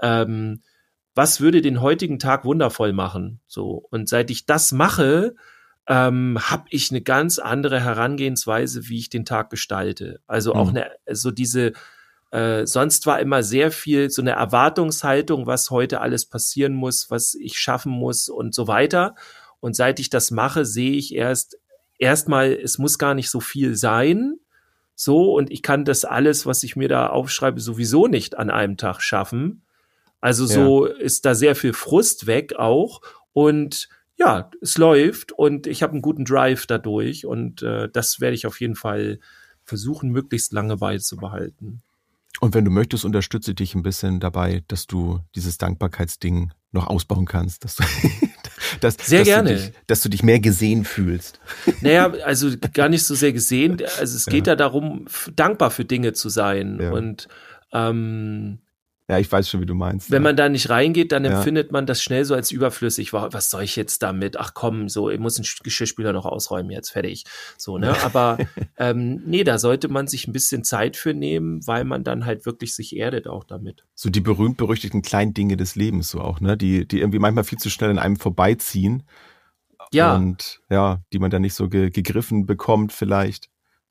ähm, was würde den heutigen Tag wundervoll machen? So, und seit ich das mache, ähm, habe ich eine ganz andere Herangehensweise, wie ich den Tag gestalte. Also auch mhm. eine, so diese, äh, sonst war immer sehr viel so eine Erwartungshaltung, was heute alles passieren muss, was ich schaffen muss und so weiter. Und seit ich das mache, sehe ich erst, erstmal, es muss gar nicht so viel sein. So, und ich kann das alles, was ich mir da aufschreibe, sowieso nicht an einem Tag schaffen. Also so ja. ist da sehr viel Frust weg auch. Und ja, es läuft und ich habe einen guten Drive dadurch und äh, das werde ich auf jeden Fall versuchen, möglichst lange beizubehalten. Und wenn du möchtest, unterstütze ich dich ein bisschen dabei, dass du dieses Dankbarkeitsding noch ausbauen kannst, dass du, dass, sehr dass gerne, du dich, dass du dich mehr gesehen fühlst. Naja, also gar nicht so sehr gesehen. Also es geht ja, ja darum, dankbar für Dinge zu sein ja. und ähm, ja, ich weiß schon, wie du meinst. Wenn ja. man da nicht reingeht, dann empfindet man das schnell so als überflüssig. Was soll ich jetzt damit? Ach komm, so, ich muss einen Geschirrspüler noch ausräumen, jetzt fertig. So, ne? Aber ähm, nee, da sollte man sich ein bisschen Zeit für nehmen, weil man dann halt wirklich sich erdet auch damit. So die berühmt-berüchtigten kleinen Dinge des Lebens so auch, ne? Die, die irgendwie manchmal viel zu schnell an einem vorbeiziehen. Ja. Und ja, die man dann nicht so ge gegriffen bekommt, vielleicht.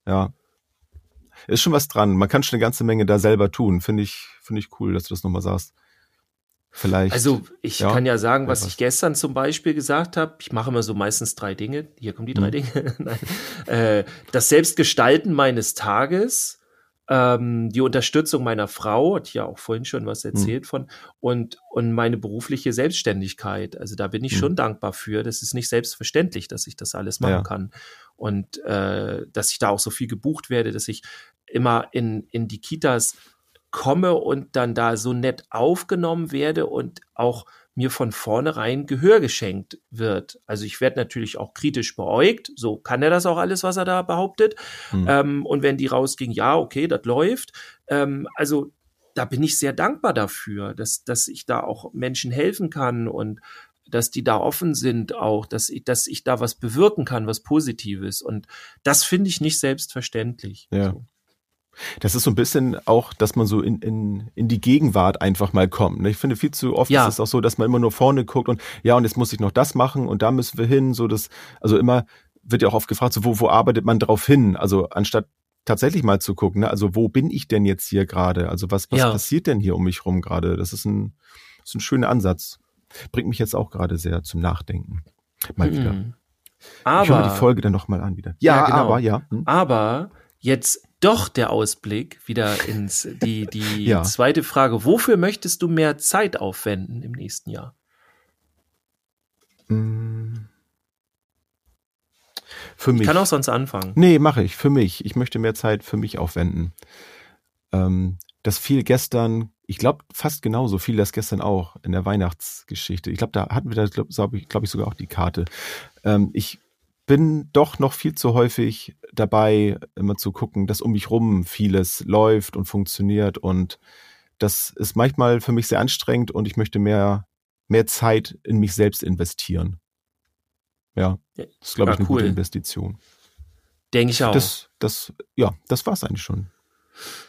Ja ist schon was dran. Man kann schon eine ganze Menge da selber tun. Finde ich, finde ich cool, dass du das nochmal sagst. Vielleicht. Also ich ja, kann ja sagen, was, was ich gestern zum Beispiel gesagt habe. Ich mache immer so meistens drei Dinge. Hier kommen die drei mhm. Dinge. Nein. Äh, das Selbstgestalten meines Tages, ähm, die Unterstützung meiner Frau, hat ja auch vorhin schon was mhm. erzählt mhm. von, und, und meine berufliche Selbstständigkeit. Also da bin ich mhm. schon dankbar für. Das ist nicht selbstverständlich, dass ich das alles machen ja. kann. Und äh, dass ich da auch so viel gebucht werde, dass ich immer in, in die Kitas komme und dann da so nett aufgenommen werde und auch mir von vornherein Gehör geschenkt wird. Also ich werde natürlich auch kritisch beäugt. So kann er das auch alles, was er da behauptet. Mhm. Ähm, und wenn die rausging, ja, okay, das läuft. Ähm, also da bin ich sehr dankbar dafür, dass, dass ich da auch Menschen helfen kann und dass die da offen sind auch, dass ich, dass ich da was bewirken kann, was Positives. Und das finde ich nicht selbstverständlich. Ja. So. Das ist so ein bisschen auch, dass man so in, in, in die Gegenwart einfach mal kommt. Ne? Ich finde, viel zu oft ja. ist es auch so, dass man immer nur vorne guckt und ja, und jetzt muss ich noch das machen und da müssen wir hin. So das, also immer wird ja auch oft gefragt, so, wo, wo arbeitet man drauf hin? Also anstatt tatsächlich mal zu gucken, ne? also wo bin ich denn jetzt hier gerade? Also was, was ja. passiert denn hier um mich rum gerade? Das ist ein, das ist ein schöner Ansatz. Bringt mich jetzt auch gerade sehr zum Nachdenken. Mal mhm. wieder. Aber, ich höre die Folge dann nochmal an wieder. Ja, ja genau. aber, ja. Hm? Aber jetzt doch der Ausblick wieder ins die die ja. zweite Frage. Wofür möchtest du mehr Zeit aufwenden im nächsten Jahr? Hm. Für mich. Ich kann auch sonst anfangen. Nee, mache ich. Für mich. Ich möchte mehr Zeit für mich aufwenden. Ähm, das fiel gestern, ich glaube fast genauso fiel das gestern auch in der Weihnachtsgeschichte. Ich glaube, da hatten wir da, glaube ich, glaub ich, sogar auch die Karte. Ähm, ich bin doch noch viel zu häufig dabei, immer zu gucken, dass um mich rum vieles läuft und funktioniert und das ist manchmal für mich sehr anstrengend und ich möchte mehr, mehr Zeit in mich selbst investieren. Ja, das ist, glaube ich, eine cool. gute Investition. Denke ich auch. Das, das, ja, das war's eigentlich schon.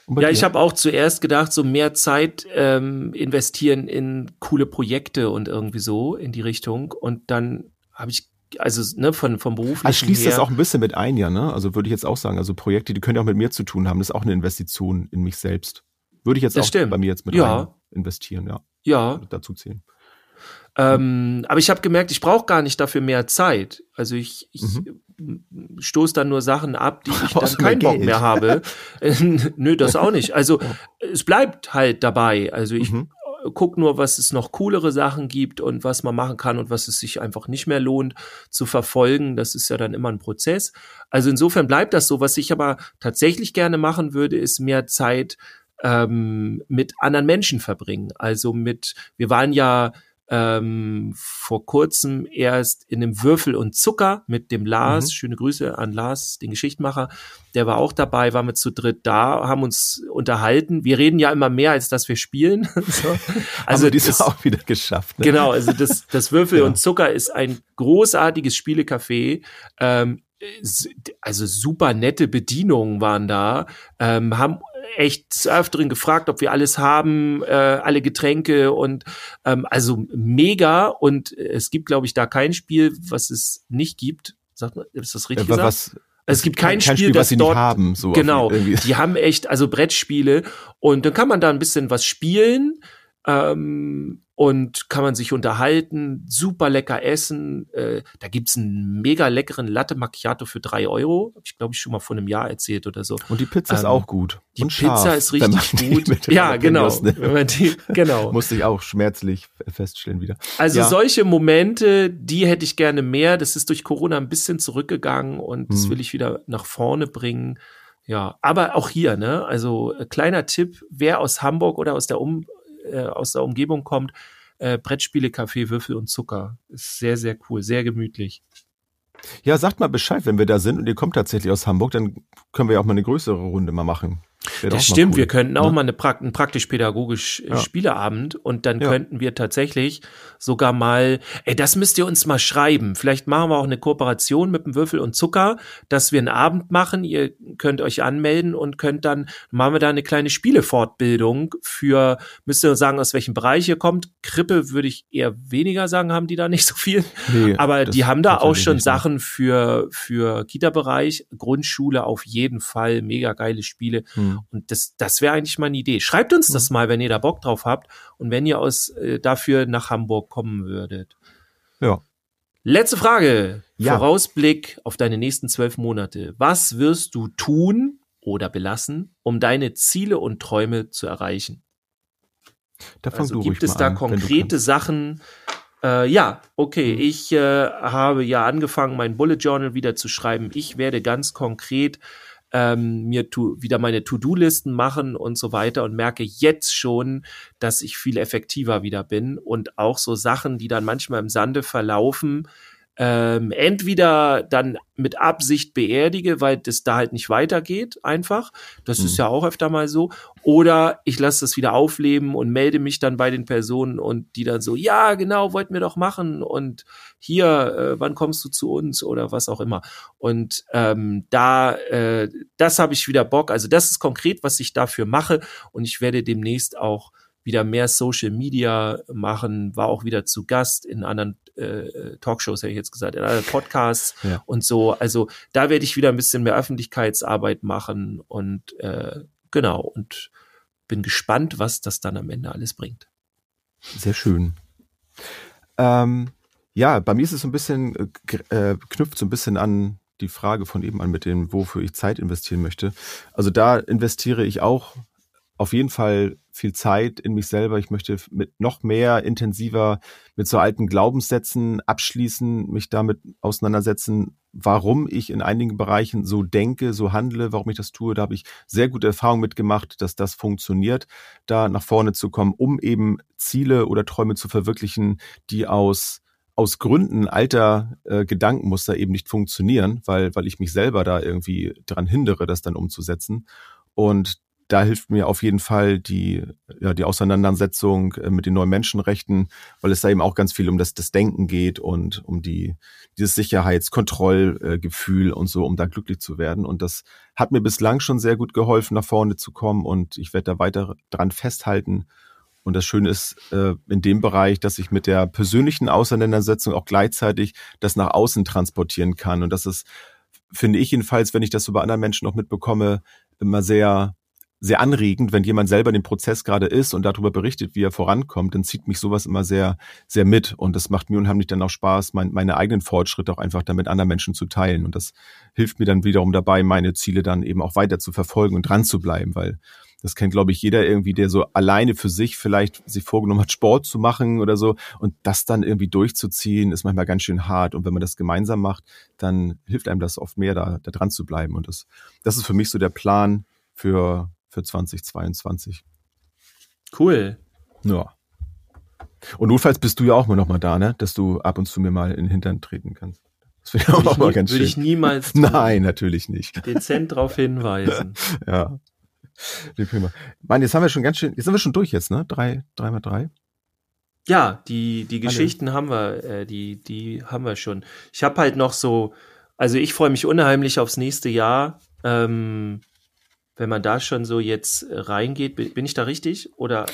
Ja, dir? ich habe auch zuerst gedacht, so mehr Zeit ähm, investieren in coole Projekte und irgendwie so in die Richtung. Und dann habe ich also ne, von, vom Beruf. Also schließt her. das auch ein bisschen mit ein, ja, ne? Also würde ich jetzt auch sagen, also Projekte, die können ja auch mit mir zu tun haben. Das ist auch eine Investition in mich selbst. Würde ich jetzt das auch stimmt. bei mir jetzt mit ja. investieren, ja. Ja. Dazu zählen. Ähm, aber ich habe gemerkt, ich brauche gar nicht dafür mehr Zeit. Also ich, ich mhm. stoße dann nur Sachen ab, die ich dann keinen Bock mehr habe. Nö, das auch nicht. Also es bleibt halt dabei. Also ich mhm. Guck nur, was es noch coolere Sachen gibt und was man machen kann und was es sich einfach nicht mehr lohnt zu verfolgen. Das ist ja dann immer ein Prozess. Also insofern bleibt das so. Was ich aber tatsächlich gerne machen würde, ist mehr Zeit ähm, mit anderen Menschen verbringen. Also mit, wir waren ja ähm, vor kurzem erst in dem Würfel und Zucker mit dem Lars. Mhm. Schöne Grüße an Lars, den Geschichtmacher. Der war auch dabei, waren wir zu dritt da, haben uns unterhalten. Wir reden ja immer mehr, als dass wir spielen. so. Also haben das auch wieder geschafft. Ne? Genau, also das, das Würfel ja. und Zucker ist ein großartiges Spielecafé. Ähm, also super nette Bedienungen waren da, ähm, haben echt öfteren gefragt, ob wir alles haben, äh, alle Getränke und ähm, also mega. Und es gibt, glaube ich, da kein Spiel, was es nicht gibt. Sagt man, ist das richtig äh, gesagt? Was, es gibt kein, kein Spiel, Spiel, das sie dort, nicht haben. So genau, die haben echt, also Brettspiele und dann kann man da ein bisschen was spielen ähm, und kann man sich unterhalten, super lecker essen. Äh, da gibt's einen mega leckeren Latte Macchiato für drei Euro. Hab ich, glaube ich, schon mal vor einem Jahr erzählt oder so. Und die Pizza ähm, ist auch gut. Die und Pizza scharf, ist richtig gut. Ja, genau. Die, genau. Musste ich auch schmerzlich feststellen wieder. Also ja. solche Momente, die hätte ich gerne mehr. Das ist durch Corona ein bisschen zurückgegangen und das hm. will ich wieder nach vorne bringen. Ja, aber auch hier, ne? Also äh, kleiner Tipp, wer aus Hamburg oder aus der um äh, aus der Umgebung kommt, äh, Brettspiele, Kaffee, Würfel und Zucker. Ist sehr, sehr cool, sehr gemütlich. Ja, sagt mal Bescheid, wenn wir da sind und ihr kommt tatsächlich aus Hamburg, dann können wir ja auch mal eine größere Runde mal machen. Das stimmt, cool. wir könnten auch ne? mal eine Prakt einen praktisch-pädagogisch äh, ja. Spieleabend und dann ja. könnten wir tatsächlich sogar mal, ey, das müsst ihr uns mal schreiben. Vielleicht machen wir auch eine Kooperation mit dem Würfel und Zucker, dass wir einen Abend machen. Ihr könnt euch anmelden und könnt dann, machen wir da eine kleine Spielefortbildung für, müsst ihr sagen, aus welchem Bereich ihr kommt. Krippe würde ich eher weniger sagen, haben die da nicht so viel. Nee, Aber die haben da auch schon Sachen für, für Kita-Bereich, Grundschule auf jeden Fall, mega geile Spiele. Hm. Mhm. Und das, das wäre eigentlich mal eine Idee. Schreibt uns das mhm. mal, wenn ihr da Bock drauf habt und wenn ihr aus äh, dafür nach Hamburg kommen würdet. Ja. Letzte Frage. Ja. Vorausblick auf deine nächsten zwölf Monate. Was wirst du tun oder belassen, um deine Ziele und Träume zu erreichen? Da fang also du gibt es da an, konkrete Sachen? Äh, ja, okay. Mhm. Ich äh, habe ja angefangen, mein Bullet Journal wieder zu schreiben. Ich werde ganz konkret ähm, mir tu, wieder meine To-Do-Listen machen und so weiter und merke jetzt schon, dass ich viel effektiver wieder bin und auch so Sachen, die dann manchmal im Sande verlaufen, ähm, entweder dann mit Absicht beerdige, weil das da halt nicht weitergeht, einfach. Das mhm. ist ja auch öfter mal so. Oder ich lasse das wieder aufleben und melde mich dann bei den Personen und die dann so, ja, genau, wollten wir doch machen und hier, äh, wann kommst du zu uns oder was auch immer. Und ähm, da, äh, das habe ich wieder Bock. Also das ist konkret, was ich dafür mache und ich werde demnächst auch wieder mehr Social Media machen, war auch wieder zu Gast in anderen äh, Talkshows, hätte ich jetzt gesagt, in anderen Podcasts ja. und so. Also da werde ich wieder ein bisschen mehr Öffentlichkeitsarbeit machen und äh, genau und bin gespannt, was das dann am Ende alles bringt. Sehr schön. Ähm, ja, bei mir ist es so ein bisschen, äh, knüpft so ein bisschen an die Frage von eben an mit dem, wofür ich Zeit investieren möchte. Also da investiere ich auch auf jeden Fall viel Zeit in mich selber. Ich möchte mit noch mehr intensiver mit so alten Glaubenssätzen abschließen, mich damit auseinandersetzen, warum ich in einigen Bereichen so denke, so handle, warum ich das tue. Da habe ich sehr gute Erfahrungen mitgemacht, dass das funktioniert, da nach vorne zu kommen, um eben Ziele oder Träume zu verwirklichen, die aus aus Gründen alter äh, Gedankenmuster eben nicht funktionieren, weil, weil ich mich selber da irgendwie daran hindere, das dann umzusetzen. Und da hilft mir auf jeden Fall die, ja, die Auseinandersetzung äh, mit den neuen Menschenrechten, weil es da eben auch ganz viel um das, das Denken geht und um die, dieses Sicherheitskontrollgefühl und so, um da glücklich zu werden. Und das hat mir bislang schon sehr gut geholfen, nach vorne zu kommen und ich werde da weiter dran festhalten. Und das Schöne ist äh, in dem Bereich, dass ich mit der persönlichen Auseinandersetzung auch gleichzeitig das nach außen transportieren kann. Und das ist, finde ich jedenfalls, wenn ich das so bei anderen Menschen noch mitbekomme, immer sehr sehr anregend, wenn jemand selber in dem Prozess gerade ist und darüber berichtet, wie er vorankommt, dann zieht mich sowas immer sehr, sehr mit. Und das macht mir unheimlich dann auch Spaß, mein, meine eigenen Fortschritte auch einfach damit anderen Menschen zu teilen. Und das hilft mir dann wiederum dabei, meine Ziele dann eben auch weiter zu verfolgen und dran zu bleiben, weil das kennt, glaube ich, jeder irgendwie, der so alleine für sich vielleicht sich vorgenommen hat, Sport zu machen oder so. Und das dann irgendwie durchzuziehen, ist manchmal ganz schön hart. Und wenn man das gemeinsam macht, dann hilft einem das oft mehr, da, da dran zu bleiben. Und das, das ist für mich so der Plan für, für 2022. Cool. Ja. Und notfalls bist du ja auch mal noch mal da, ne? Dass du ab und zu mir mal in den Hintern treten kannst. Das wäre auch mal ganz schön. Würde ich niemals tun. Nein, natürlich nicht. Dezent darauf hinweisen. ja. Wie prima. Mann, jetzt haben wir schon ganz schön, jetzt sind wir schon durch jetzt, ne? Drei, drei mal drei. Ja, die, die Geschichten Alle. haben wir, äh, die, die haben wir schon. Ich habe halt noch so, also ich freue mich unheimlich aufs nächste Jahr. Ähm, wenn man da schon so jetzt äh, reingeht, bin ich da richtig? Oder äh,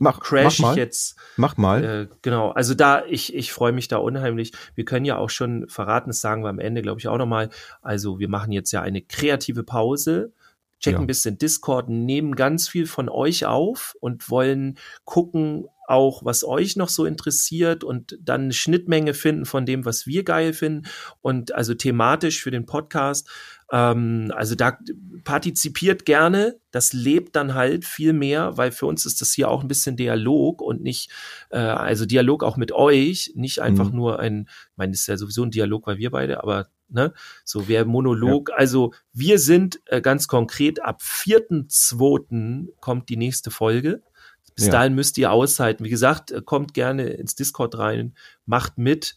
mach, crash mach ich jetzt? Mach mal. Äh, genau, also da, ich, ich freue mich da unheimlich. Wir können ja auch schon verraten, das sagen wir am Ende, glaube ich, auch nochmal. Also wir machen jetzt ja eine kreative Pause, checken ja. ein bisschen Discord, nehmen ganz viel von euch auf und wollen gucken, auch, was euch noch so interessiert und dann eine Schnittmenge finden von dem, was wir geil finden und also thematisch für den Podcast. Ähm, also da partizipiert gerne, das lebt dann halt viel mehr, weil für uns ist das hier auch ein bisschen Dialog und nicht, äh, also Dialog auch mit euch, nicht einfach mhm. nur ein, ich meine, das ist ja sowieso ein Dialog, weil wir beide, aber ne, so wer Monolog, ja. also wir sind äh, ganz konkret ab 4.2. kommt die nächste Folge. Bis ja. dahin müsst ihr aushalten. Wie gesagt, äh, kommt gerne ins Discord rein, macht mit.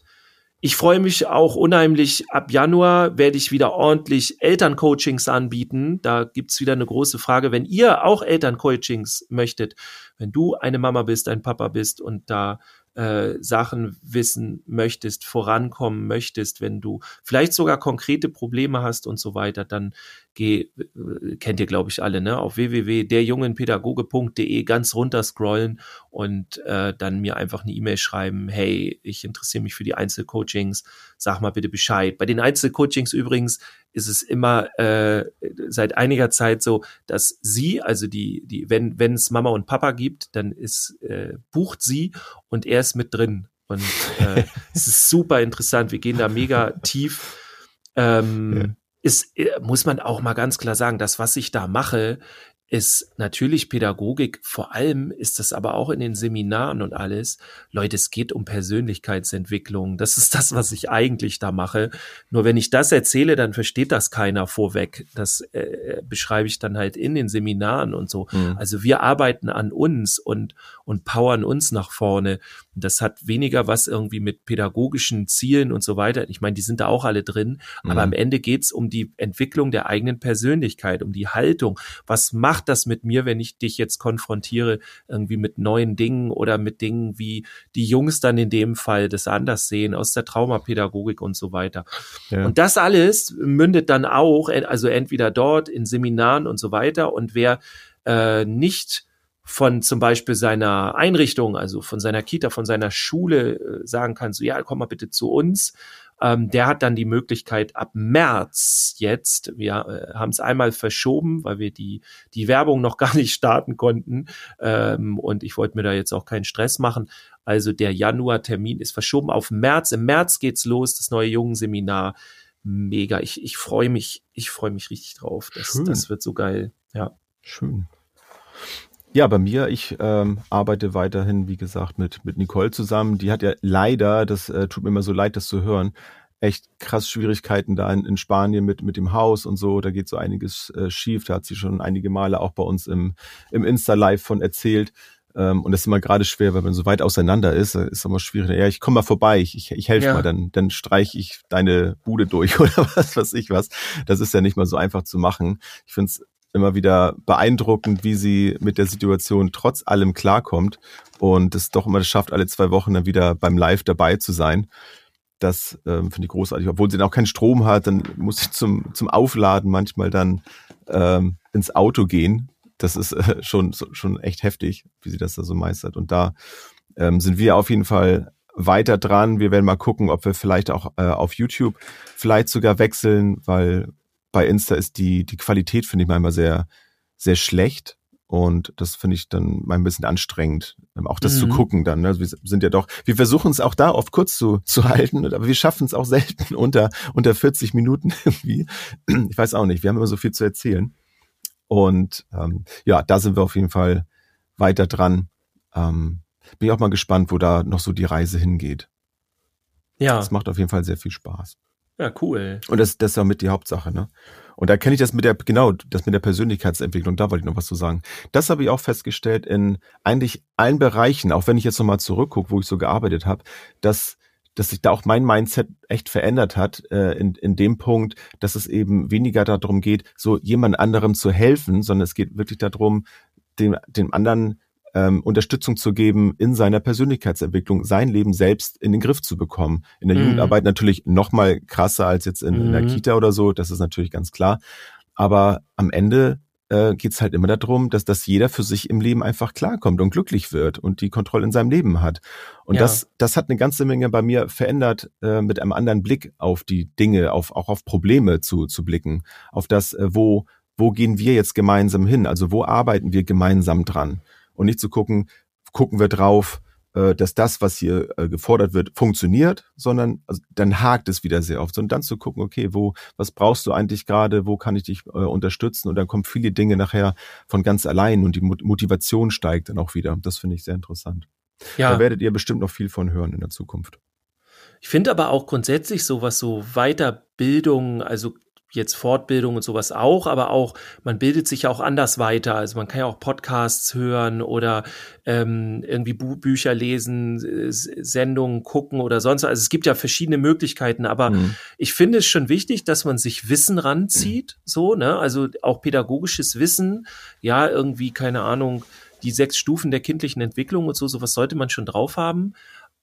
Ich freue mich auch unheimlich. Ab Januar werde ich wieder ordentlich Elterncoachings anbieten. Da gibt's wieder eine große Frage. Wenn ihr auch Elterncoachings möchtet, wenn du eine Mama bist, ein Papa bist und da äh, Sachen wissen möchtest, vorankommen möchtest, wenn du vielleicht sogar konkrete Probleme hast und so weiter, dann geh, äh, kennt ihr glaube ich alle, ne, auf www.derjungenpädagoge.de ganz runter scrollen und äh, dann mir einfach eine E-Mail schreiben, hey, ich interessiere mich für die Einzelcoachings, sag mal bitte Bescheid. Bei den Einzelcoachings übrigens ist es immer äh, seit einiger Zeit so, dass sie, also die, die, wenn wenn es Mama und Papa gibt, dann ist äh, bucht sie und er ist mit drin. Und äh, es ist super interessant. Wir gehen da mega tief. Ähm, ja. Ist, äh, muss man auch mal ganz klar sagen, das, was ich da mache, ist natürlich Pädagogik, vor allem ist das aber auch in den Seminaren und alles. Leute, es geht um Persönlichkeitsentwicklung. Das ist das, was ich eigentlich da mache. Nur wenn ich das erzähle, dann versteht das keiner vorweg. Das äh, beschreibe ich dann halt in den Seminaren und so. Mhm. Also wir arbeiten an uns und, und powern uns nach vorne. Das hat weniger was irgendwie mit pädagogischen Zielen und so weiter. Ich meine, die sind da auch alle drin. Mhm. Aber am Ende geht's um die Entwicklung der eigenen Persönlichkeit, um die Haltung. Was macht macht das mit mir, wenn ich dich jetzt konfrontiere, irgendwie mit neuen Dingen oder mit Dingen, wie die Jungs dann in dem Fall das anders sehen, aus der Traumapädagogik und so weiter. Ja. Und das alles mündet dann auch, also entweder dort in Seminaren und so weiter. Und wer äh, nicht von zum Beispiel seiner Einrichtung, also von seiner Kita, von seiner Schule äh, sagen kann, so ja, komm mal bitte zu uns, ähm, der hat dann die Möglichkeit ab März jetzt, wir äh, haben es einmal verschoben, weil wir die, die Werbung noch gar nicht starten konnten ähm, und ich wollte mir da jetzt auch keinen Stress machen. Also der Januar-Termin ist verschoben auf März. Im März geht's los, das neue Jungenseminar. Mega. Ich, ich freue mich, ich freue mich richtig drauf. Das, das wird so geil. Ja. Schön. Ja, bei mir, ich ähm, arbeite weiterhin, wie gesagt, mit, mit Nicole zusammen. Die hat ja leider, das äh, tut mir immer so leid, das zu hören, echt krass Schwierigkeiten da in, in Spanien mit, mit dem Haus und so. Da geht so einiges äh, schief. Da hat sie schon einige Male auch bei uns im, im Insta-Live von erzählt. Ähm, und das ist immer gerade schwer, weil man so weit auseinander ist, ist immer schwierig. Ja, ich komme mal vorbei, ich, ich, ich helfe ja. mal, dann, dann streich ich deine Bude durch oder was weiß ich was. Das ist ja nicht mal so einfach zu machen. Ich finde es immer wieder beeindruckend, wie sie mit der Situation trotz allem klarkommt und es doch immer schafft, alle zwei Wochen dann wieder beim Live dabei zu sein. Das ähm, finde ich großartig. Obwohl sie dann auch keinen Strom hat, dann muss sie zum, zum Aufladen manchmal dann ähm, ins Auto gehen. Das ist äh, schon, schon echt heftig, wie sie das da so meistert. Und da ähm, sind wir auf jeden Fall weiter dran. Wir werden mal gucken, ob wir vielleicht auch äh, auf YouTube vielleicht sogar wechseln, weil bei Insta ist die, die Qualität, finde ich manchmal sehr, sehr schlecht. Und das finde ich dann mal ein bisschen anstrengend, ähm, auch das mhm. zu gucken dann. Ne? Also wir sind ja doch, wir versuchen es auch da oft kurz zu, zu halten, aber wir schaffen es auch selten unter, unter 40 Minuten irgendwie. Ich weiß auch nicht, wir haben immer so viel zu erzählen. Und ähm, ja, da sind wir auf jeden Fall weiter dran. Ähm, bin ich auch mal gespannt, wo da noch so die Reise hingeht. Ja. Das macht auf jeden Fall sehr viel Spaß. Ja, cool. Und das, das ist auch mit die Hauptsache, ne? Und da kenne ich das mit der, genau, das mit der Persönlichkeitsentwicklung, da wollte ich noch was zu sagen. Das habe ich auch festgestellt in eigentlich allen Bereichen, auch wenn ich jetzt nochmal zurückgucke, wo ich so gearbeitet habe, dass dass sich da auch mein Mindset echt verändert hat, äh, in, in dem Punkt, dass es eben weniger darum geht, so jemand anderem zu helfen, sondern es geht wirklich darum, dem, dem anderen ähm, Unterstützung zu geben in seiner Persönlichkeitsentwicklung, sein Leben selbst in den Griff zu bekommen. In der mhm. Jugendarbeit natürlich noch mal krasser als jetzt in, mhm. in der mhm. Kita oder so, das ist natürlich ganz klar. Aber am Ende äh, geht es halt immer darum, dass, dass jeder für sich im Leben einfach klarkommt und glücklich wird und die Kontrolle in seinem Leben hat. Und ja. das, das hat eine ganze Menge bei mir verändert, äh, mit einem anderen Blick auf die Dinge, auf, auch auf Probleme zu, zu blicken, auf das, äh, wo, wo gehen wir jetzt gemeinsam hin? Also wo arbeiten wir gemeinsam dran? Und nicht zu gucken, gucken wir drauf, äh, dass das, was hier äh, gefordert wird, funktioniert, sondern also, dann hakt es wieder sehr oft. Und dann zu gucken, okay, wo, was brauchst du eigentlich gerade, wo kann ich dich äh, unterstützen? Und dann kommen viele Dinge nachher von ganz allein und die Motivation steigt dann auch wieder. Das finde ich sehr interessant. Ja. Da werdet ihr bestimmt noch viel von hören in der Zukunft. Ich finde aber auch grundsätzlich sowas so Weiterbildung, also jetzt Fortbildung und sowas auch, aber auch, man bildet sich ja auch anders weiter. Also man kann ja auch Podcasts hören oder ähm, irgendwie Bu Bücher lesen, Sendungen gucken oder sonst. Also es gibt ja verschiedene Möglichkeiten, aber mhm. ich finde es schon wichtig, dass man sich Wissen ranzieht, mhm. so, ne? Also auch pädagogisches Wissen, ja, irgendwie, keine Ahnung, die sechs Stufen der kindlichen Entwicklung und so, sowas sollte man schon drauf haben.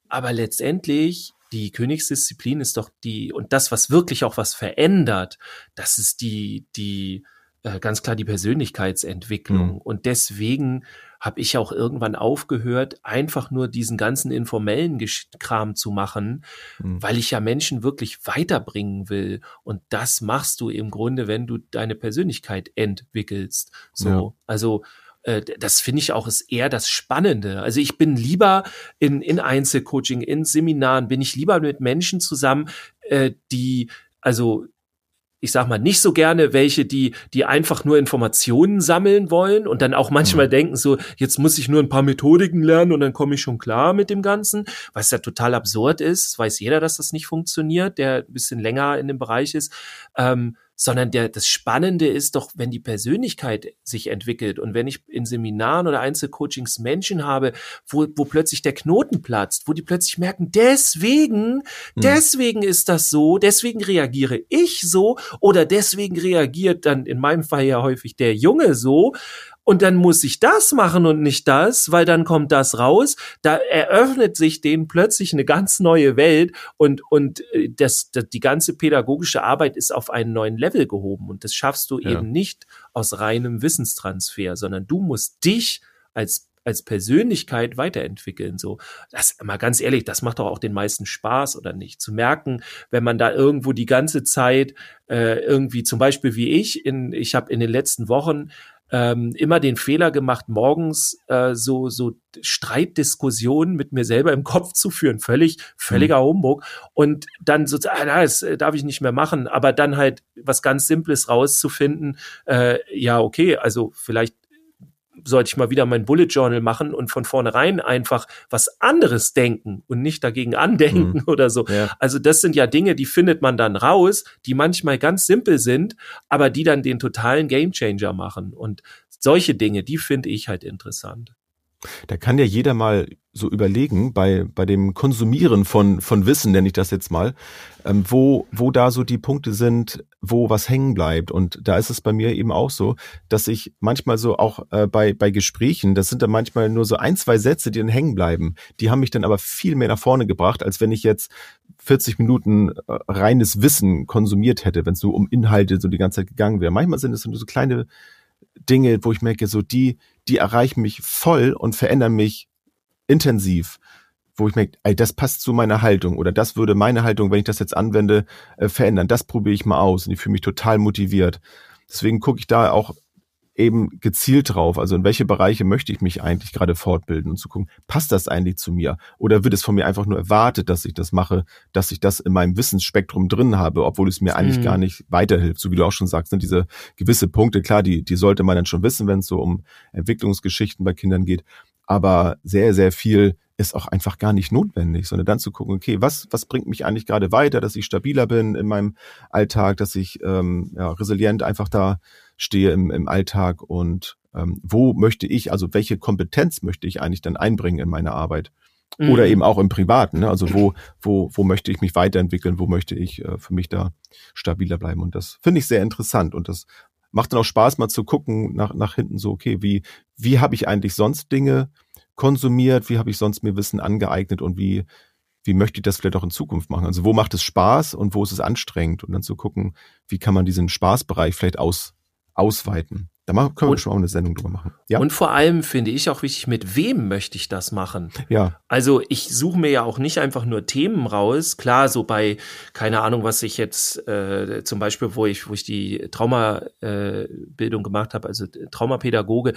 Aber letztendlich die Königsdisziplin ist doch die, und das, was wirklich auch was verändert, das ist die, die, äh, ganz klar die Persönlichkeitsentwicklung. Mhm. Und deswegen habe ich auch irgendwann aufgehört, einfach nur diesen ganzen informellen Kram zu machen, mhm. weil ich ja Menschen wirklich weiterbringen will. Und das machst du im Grunde, wenn du deine Persönlichkeit entwickelst. So, ja. also äh, das finde ich auch ist eher das Spannende. Also ich bin lieber in, in Einzelcoaching, in Seminaren, bin ich lieber mit Menschen zusammen, äh, die, also ich sag mal, nicht so gerne welche, die, die einfach nur Informationen sammeln wollen und dann auch manchmal mhm. denken so, jetzt muss ich nur ein paar Methodiken lernen und dann komme ich schon klar mit dem Ganzen, was ja total absurd ist. weiß jeder, dass das nicht funktioniert, der ein bisschen länger in dem Bereich ist. Ähm, sondern der, das Spannende ist doch, wenn die Persönlichkeit sich entwickelt und wenn ich in Seminaren oder Einzelcoachings Menschen habe, wo, wo plötzlich der Knoten platzt, wo die plötzlich merken, deswegen, hm. deswegen ist das so, deswegen reagiere ich so oder deswegen reagiert dann in meinem Fall ja häufig der Junge so, und dann muss ich das machen und nicht das, weil dann kommt das raus. Da eröffnet sich denen plötzlich eine ganz neue Welt und, und äh, das, das, die ganze pädagogische Arbeit ist auf einen neuen Level gehoben. Und das schaffst du ja. eben nicht aus reinem Wissenstransfer, sondern du musst dich als als Persönlichkeit weiterentwickeln. So, das mal ganz ehrlich, das macht doch auch den meisten Spaß oder nicht. Zu merken, wenn man da irgendwo die ganze Zeit äh, irgendwie, zum Beispiel wie ich, in ich habe in den letzten Wochen ähm, immer den Fehler gemacht, morgens äh, so, so Streitdiskussionen mit mir selber im Kopf zu führen. Völlig, völliger mhm. Humbug. Und dann so, ah, das äh, darf ich nicht mehr machen, aber dann halt was ganz Simples rauszufinden, äh, ja, okay, also vielleicht sollte ich mal wieder mein Bullet Journal machen und von vornherein einfach was anderes denken und nicht dagegen andenken mhm. oder so. Ja. Also das sind ja Dinge, die findet man dann raus, die manchmal ganz simpel sind, aber die dann den totalen Gamechanger machen. Und solche Dinge, die finde ich halt interessant. Da kann ja jeder mal so überlegen, bei, bei dem Konsumieren von, von Wissen, nenne ich das jetzt mal, ähm, wo, wo da so die Punkte sind, wo was hängen bleibt. Und da ist es bei mir eben auch so, dass ich manchmal so auch äh, bei, bei Gesprächen, das sind dann manchmal nur so ein, zwei Sätze, die dann hängen bleiben. Die haben mich dann aber viel mehr nach vorne gebracht, als wenn ich jetzt 40 Minuten äh, reines Wissen konsumiert hätte, wenn es so um Inhalte so die ganze Zeit gegangen wäre. Manchmal sind es so kleine Dinge, wo ich merke, so die, die erreichen mich voll und verändern mich intensiv, wo ich merke, ey, das passt zu meiner Haltung oder das würde meine Haltung, wenn ich das jetzt anwende, äh, verändern. Das probiere ich mal aus und ich fühle mich total motiviert. Deswegen gucke ich da auch eben gezielt drauf. Also in welche Bereiche möchte ich mich eigentlich gerade fortbilden und zu gucken, passt das eigentlich zu mir? Oder wird es von mir einfach nur erwartet, dass ich das mache, dass ich das in meinem Wissensspektrum drin habe, obwohl es mir eigentlich mhm. gar nicht weiterhilft? So wie du auch schon sagst, sind diese gewisse Punkte, klar, die, die sollte man dann schon wissen, wenn es so um Entwicklungsgeschichten bei Kindern geht. Aber sehr, sehr viel ist auch einfach gar nicht notwendig, sondern dann zu gucken, okay, was, was bringt mich eigentlich gerade weiter, dass ich stabiler bin in meinem Alltag, dass ich ähm, ja, resilient einfach da stehe im, im Alltag und ähm, wo möchte ich, also welche Kompetenz möchte ich eigentlich dann einbringen in meine Arbeit? Mhm. Oder eben auch im Privaten, ne? also wo, wo, wo möchte ich mich weiterentwickeln, wo möchte ich äh, für mich da stabiler bleiben. Und das finde ich sehr interessant und das macht dann auch Spaß, mal zu gucken nach, nach hinten so, okay, wie, wie habe ich eigentlich sonst Dinge konsumiert, wie habe ich sonst mir Wissen angeeignet und wie, wie möchte ich das vielleicht auch in Zukunft machen? Also wo macht es Spaß und wo ist es anstrengend? Und dann zu gucken, wie kann man diesen Spaßbereich vielleicht aus, ausweiten. Da können wir und, schon mal eine Sendung drüber machen. Ja? Und vor allem finde ich auch wichtig, mit wem möchte ich das machen? Ja. Also ich suche mir ja auch nicht einfach nur Themen raus. Klar, so bei, keine Ahnung, was ich jetzt äh, zum Beispiel, wo ich, wo ich die Traumabildung äh, gemacht habe, also Traumapädagoge,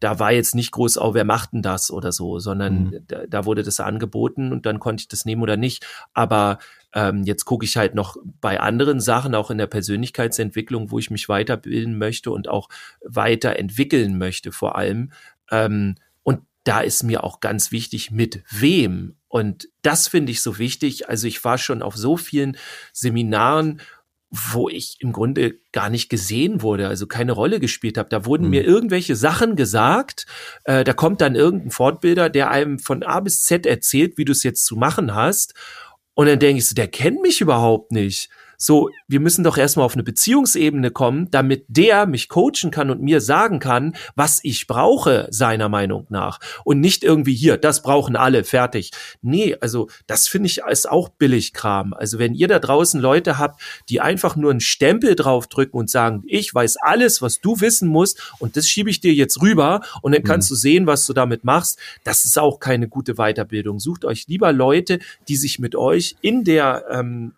da war jetzt nicht groß, oh, wer macht denn das oder so, sondern mhm. da, da wurde das angeboten und dann konnte ich das nehmen oder nicht. Aber ähm, jetzt gucke ich halt noch bei anderen Sachen, auch in der Persönlichkeitsentwicklung, wo ich mich weiterbilden möchte und auch weiterentwickeln möchte vor allem. Ähm, und da ist mir auch ganz wichtig, mit wem. Und das finde ich so wichtig. Also ich war schon auf so vielen Seminaren, wo ich im Grunde gar nicht gesehen wurde, also keine Rolle gespielt habe. Da wurden mhm. mir irgendwelche Sachen gesagt. Äh, da kommt dann irgendein Fortbilder, der einem von A bis Z erzählt, wie du es jetzt zu machen hast. Und dann denke ich so, der kennt mich überhaupt nicht. So, wir müssen doch erstmal auf eine Beziehungsebene kommen, damit der mich coachen kann und mir sagen kann, was ich brauche, seiner Meinung nach. Und nicht irgendwie hier, das brauchen alle, fertig. Nee, also das finde ich ist auch Billigkram. Also wenn ihr da draußen Leute habt, die einfach nur einen Stempel draufdrücken und sagen, ich weiß alles, was du wissen musst und das schiebe ich dir jetzt rüber und dann kannst mhm. du sehen, was du damit machst, das ist auch keine gute Weiterbildung. Sucht euch lieber Leute, die sich mit euch in der ähm,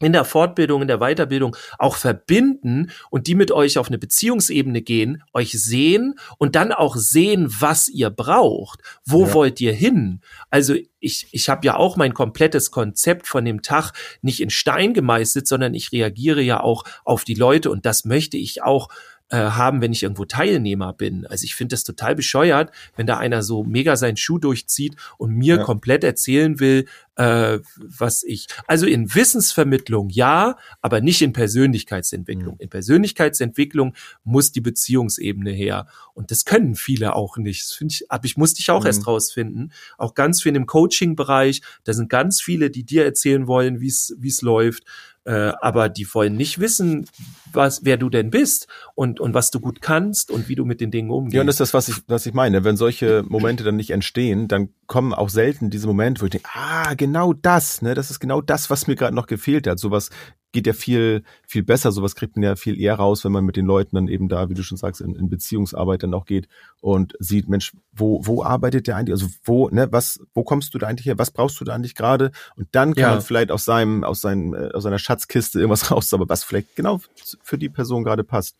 in der Fortbildung, in der Weiterbildung auch verbinden und die mit euch auf eine Beziehungsebene gehen, euch sehen und dann auch sehen, was ihr braucht. Wo ja. wollt ihr hin? Also ich, ich habe ja auch mein komplettes Konzept von dem Tag nicht in Stein gemeißelt, sondern ich reagiere ja auch auf die Leute und das möchte ich auch äh, haben, wenn ich irgendwo Teilnehmer bin. Also ich finde das total bescheuert, wenn da einer so mega seinen Schuh durchzieht und mir ja. komplett erzählen will, äh, was ich. Also in Wissensvermittlung ja, aber nicht in Persönlichkeitsentwicklung. Mhm. In Persönlichkeitsentwicklung muss die Beziehungsebene her. Und das können viele auch nicht. Das finde ich, aber ich musste ich auch mhm. erst rausfinden. Auch ganz viel im Coaching-Bereich. Da sind ganz viele, die dir erzählen wollen, wie es wie es läuft. Äh, aber die wollen nicht wissen, was, wer du denn bist und, und was du gut kannst und wie du mit den Dingen umgehst. Ja, und das ist das, was ich, was ich meine. Wenn solche Momente dann nicht entstehen, dann kommen auch selten diese Momente, wo ich denke, ah, genau das, ne, das ist genau das, was mir gerade noch gefehlt hat. Sowas geht ja viel, viel besser. Sowas kriegt man ja viel eher raus, wenn man mit den Leuten dann eben da, wie du schon sagst, in, in Beziehungsarbeit dann auch geht und sieht, Mensch, wo, wo arbeitet der eigentlich? Also wo, ne, was, wo kommst du da eigentlich her? Was brauchst du da eigentlich gerade? Und dann kann ja. man vielleicht aus seinem, aus seinem, äh, aus seiner Schatzkiste irgendwas raus, aber was vielleicht genau für die Person gerade passt.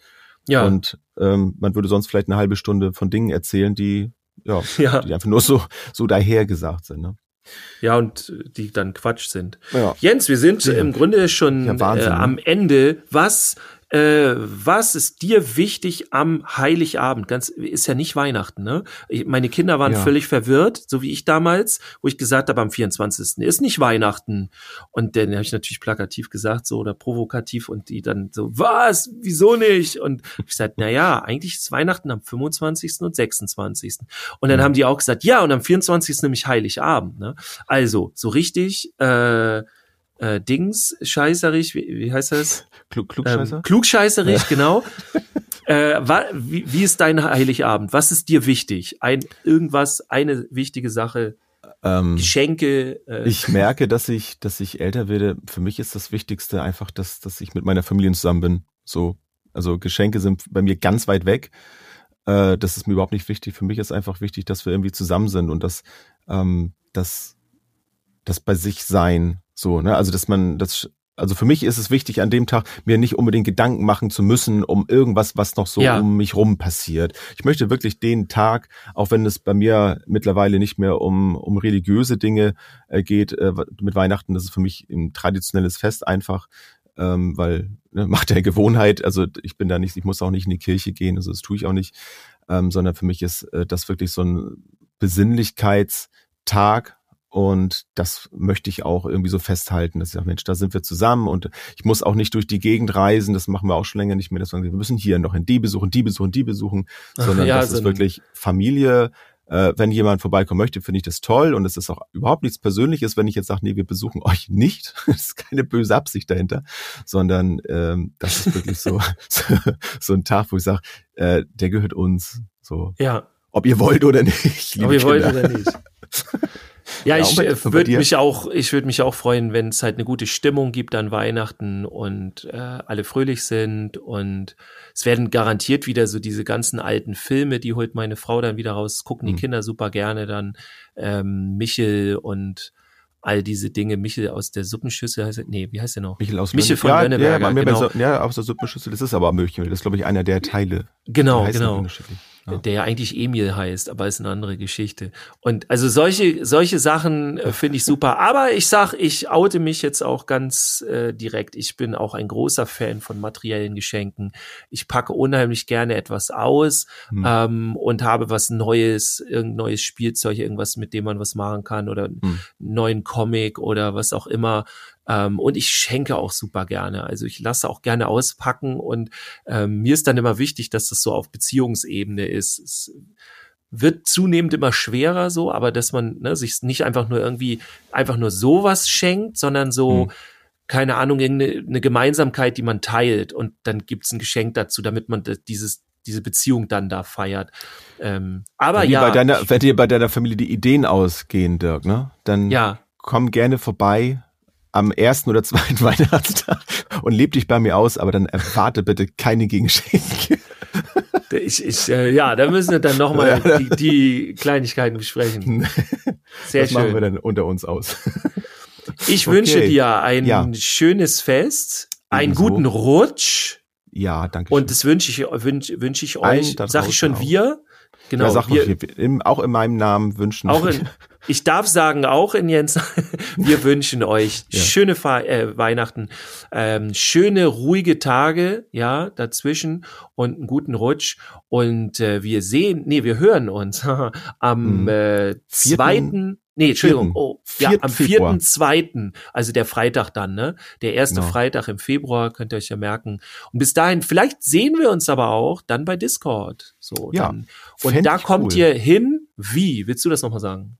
Ja. Und ähm, man würde sonst vielleicht eine halbe Stunde von Dingen erzählen, die ja, ja. die einfach nur so so dahergesagt sind. Ne? Ja, und die dann Quatsch sind. Ja. Jens, wir sind ja. im Grunde schon Wahnsinn, äh, ne? am Ende. Was äh, was ist dir wichtig am Heiligabend? Ganz ist ja nicht Weihnachten, ne? Ich, meine Kinder waren ja. völlig verwirrt, so wie ich damals, wo ich gesagt habe, am 24. ist nicht Weihnachten. Und dann habe ich natürlich plakativ gesagt, so oder provokativ und die dann so, was? Wieso nicht? Und ich gesagt, na ja, eigentlich ist Weihnachten am 25. und 26. Und dann mhm. haben die auch gesagt, ja, und am 24. ist nämlich Heiligabend, ne? Also, so richtig äh, äh, Dings scheißerig, wie, wie heißt das? Klug, klugscheißer? Ähm, klugscheißerig, ja. genau. äh, wie, wie ist dein Heiligabend? Was ist dir wichtig? Ein irgendwas, eine wichtige Sache? Ähm, Geschenke. Äh. Ich merke, dass ich, dass ich älter werde. Für mich ist das Wichtigste einfach, dass, dass ich mit meiner Familie zusammen bin. So, also Geschenke sind bei mir ganz weit weg. Äh, das ist mir überhaupt nicht wichtig. Für mich ist einfach wichtig, dass wir irgendwie zusammen sind und dass ähm, das, das bei sich sein so, ne? Also, dass man das also für mich ist es wichtig, an dem Tag mir nicht unbedingt Gedanken machen zu müssen um irgendwas, was noch so ja. um mich rum passiert. Ich möchte wirklich den Tag, auch wenn es bei mir mittlerweile nicht mehr um, um religiöse Dinge äh, geht, äh, mit Weihnachten, das ist für mich ein traditionelles Fest einfach, ähm, weil ne, macht der Gewohnheit, also ich bin da nicht, ich muss auch nicht in die Kirche gehen, also das tue ich auch nicht, ähm, sondern für mich ist äh, das wirklich so ein Besinnlichkeitstag, und das möchte ich auch irgendwie so festhalten, dass ich sage, Mensch, da sind wir zusammen und ich muss auch nicht durch die Gegend reisen, das machen wir auch schon länger nicht mehr, dass wir, wir müssen hier noch in die besuchen, die besuchen, die besuchen, sondern ja, das ist wirklich Familie. Äh, wenn jemand vorbeikommen möchte, finde ich das toll und es ist auch überhaupt nichts Persönliches, wenn ich jetzt sage, nee, wir besuchen euch nicht. das ist keine böse Absicht dahinter, sondern ähm, das ist wirklich so, so, so ein Tag, wo ich sage, äh, der gehört uns. So. Ja. Ob ihr wollt oder nicht. Ob ihr wollt oder nicht. Ja, ich äh, würde mich auch, ich würde mich auch freuen, wenn es halt eine gute Stimmung gibt an Weihnachten und äh, alle fröhlich sind und es werden garantiert wieder so diese ganzen alten Filme, die holt meine Frau dann wieder raus, gucken die mhm. Kinder super gerne dann ähm, Michel und all diese Dinge. Michel aus der Suppenschüssel heißt er, nee, wie heißt er noch? Michel aus Michel von ja, Lönneberger. Ja, genau. So, ja, aus der Suppenschüssel, das ist aber Michel, das ist glaube ich einer der Teile. Genau, genau ja. der ja eigentlich Emil heißt, aber ist eine andere Geschichte. Und also solche, solche Sachen äh, finde ich super. Aber ich sag, ich oute mich jetzt auch ganz äh, direkt. Ich bin auch ein großer Fan von materiellen Geschenken. Ich packe unheimlich gerne etwas aus hm. ähm, und habe was Neues, irgendein neues Spielzeug, irgendwas, mit dem man was machen kann oder hm. einen neuen Comic oder was auch immer. Ähm, und ich schenke auch super gerne. Also ich lasse auch gerne auspacken und ähm, mir ist dann immer wichtig, dass das so auf Beziehungsebene ist. Es wird zunehmend immer schwerer so, aber dass man ne, sich nicht einfach nur irgendwie einfach nur sowas schenkt, sondern so, mhm. keine Ahnung, eine Gemeinsamkeit, die man teilt und dann gibt's ein Geschenk dazu, damit man dieses diese Beziehung dann da feiert. Ähm, aber wenn ja. Bei deiner, wenn dir bei deiner Familie die Ideen ausgehen, Dirk, ne? Dann ja. komm gerne vorbei am ersten oder zweiten Weihnachtstag und leb dich bei mir aus, aber dann erwarte bitte keine Gegenschenke. Ich, ich, äh, ja, da müssen wir dann nochmal ja, die, die Kleinigkeiten besprechen. Sehr das schön. machen wir dann unter uns aus. Ich okay. wünsche dir ein ja. schönes Fest, einen Ebenso. guten Rutsch. Ja, danke. Und das wünsche ich, wünsche wünsch ich euch, sag ich schon auch. wir. Genau. Wir, in, auch in meinem Namen wünschen. Auch in, ich darf sagen, auch in Jens, wir wünschen euch ja. schöne Fe äh, Weihnachten, ähm, schöne, ruhige Tage, ja, dazwischen und einen guten Rutsch. Und äh, wir sehen, nee, wir hören uns am mhm. äh, zweiten, Nee, Entschuldigung. Oh, ja, am vierten, zweiten, also der Freitag dann, ne? Der erste genau. Freitag im Februar, könnt ihr euch ja merken. Und bis dahin, vielleicht sehen wir uns aber auch dann bei Discord. So, ja. Dann. Und da kommt cool. ihr hin. Wie? Willst du das nochmal sagen?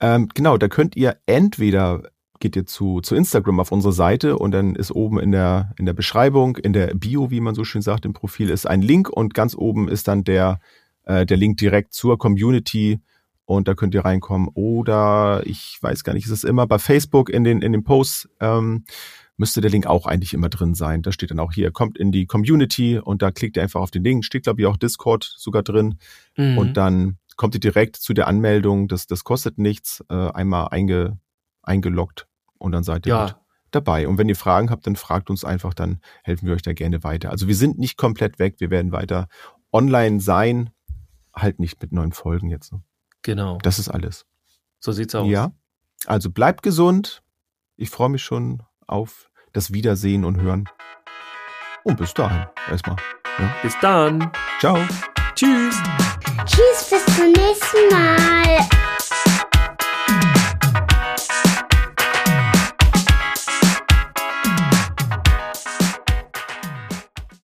Ähm, genau, da könnt ihr entweder geht ihr zu, zu Instagram auf unsere Seite und dann ist oben in der, in der Beschreibung, in der Bio, wie man so schön sagt, im Profil ist ein Link und ganz oben ist dann der, äh, der Link direkt zur Community und da könnt ihr reinkommen. Oder ich weiß gar nicht, ist es immer bei Facebook in den, in den Posts, ähm, müsste der Link auch eigentlich immer drin sein. Da steht dann auch hier, kommt in die Community und da klickt ihr einfach auf den Link. Steht, glaube ich, auch Discord sogar drin. Mhm. Und dann kommt ihr direkt zu der Anmeldung. Das, das kostet nichts. Äh, einmal einge, eingeloggt und dann seid ihr ja. Dabei. Und wenn ihr Fragen habt, dann fragt uns einfach, dann helfen wir euch da gerne weiter. Also wir sind nicht komplett weg. Wir werden weiter online sein. Halt nicht mit neuen Folgen jetzt. Genau. Das ist alles. So sieht's aus. Ja. Also bleibt gesund. Ich freue mich schon auf das Wiedersehen und Hören. Und bis dahin erstmal. Ja. Bis dann. Ciao. Tschüss. Tschüss, bis zum nächsten Mal.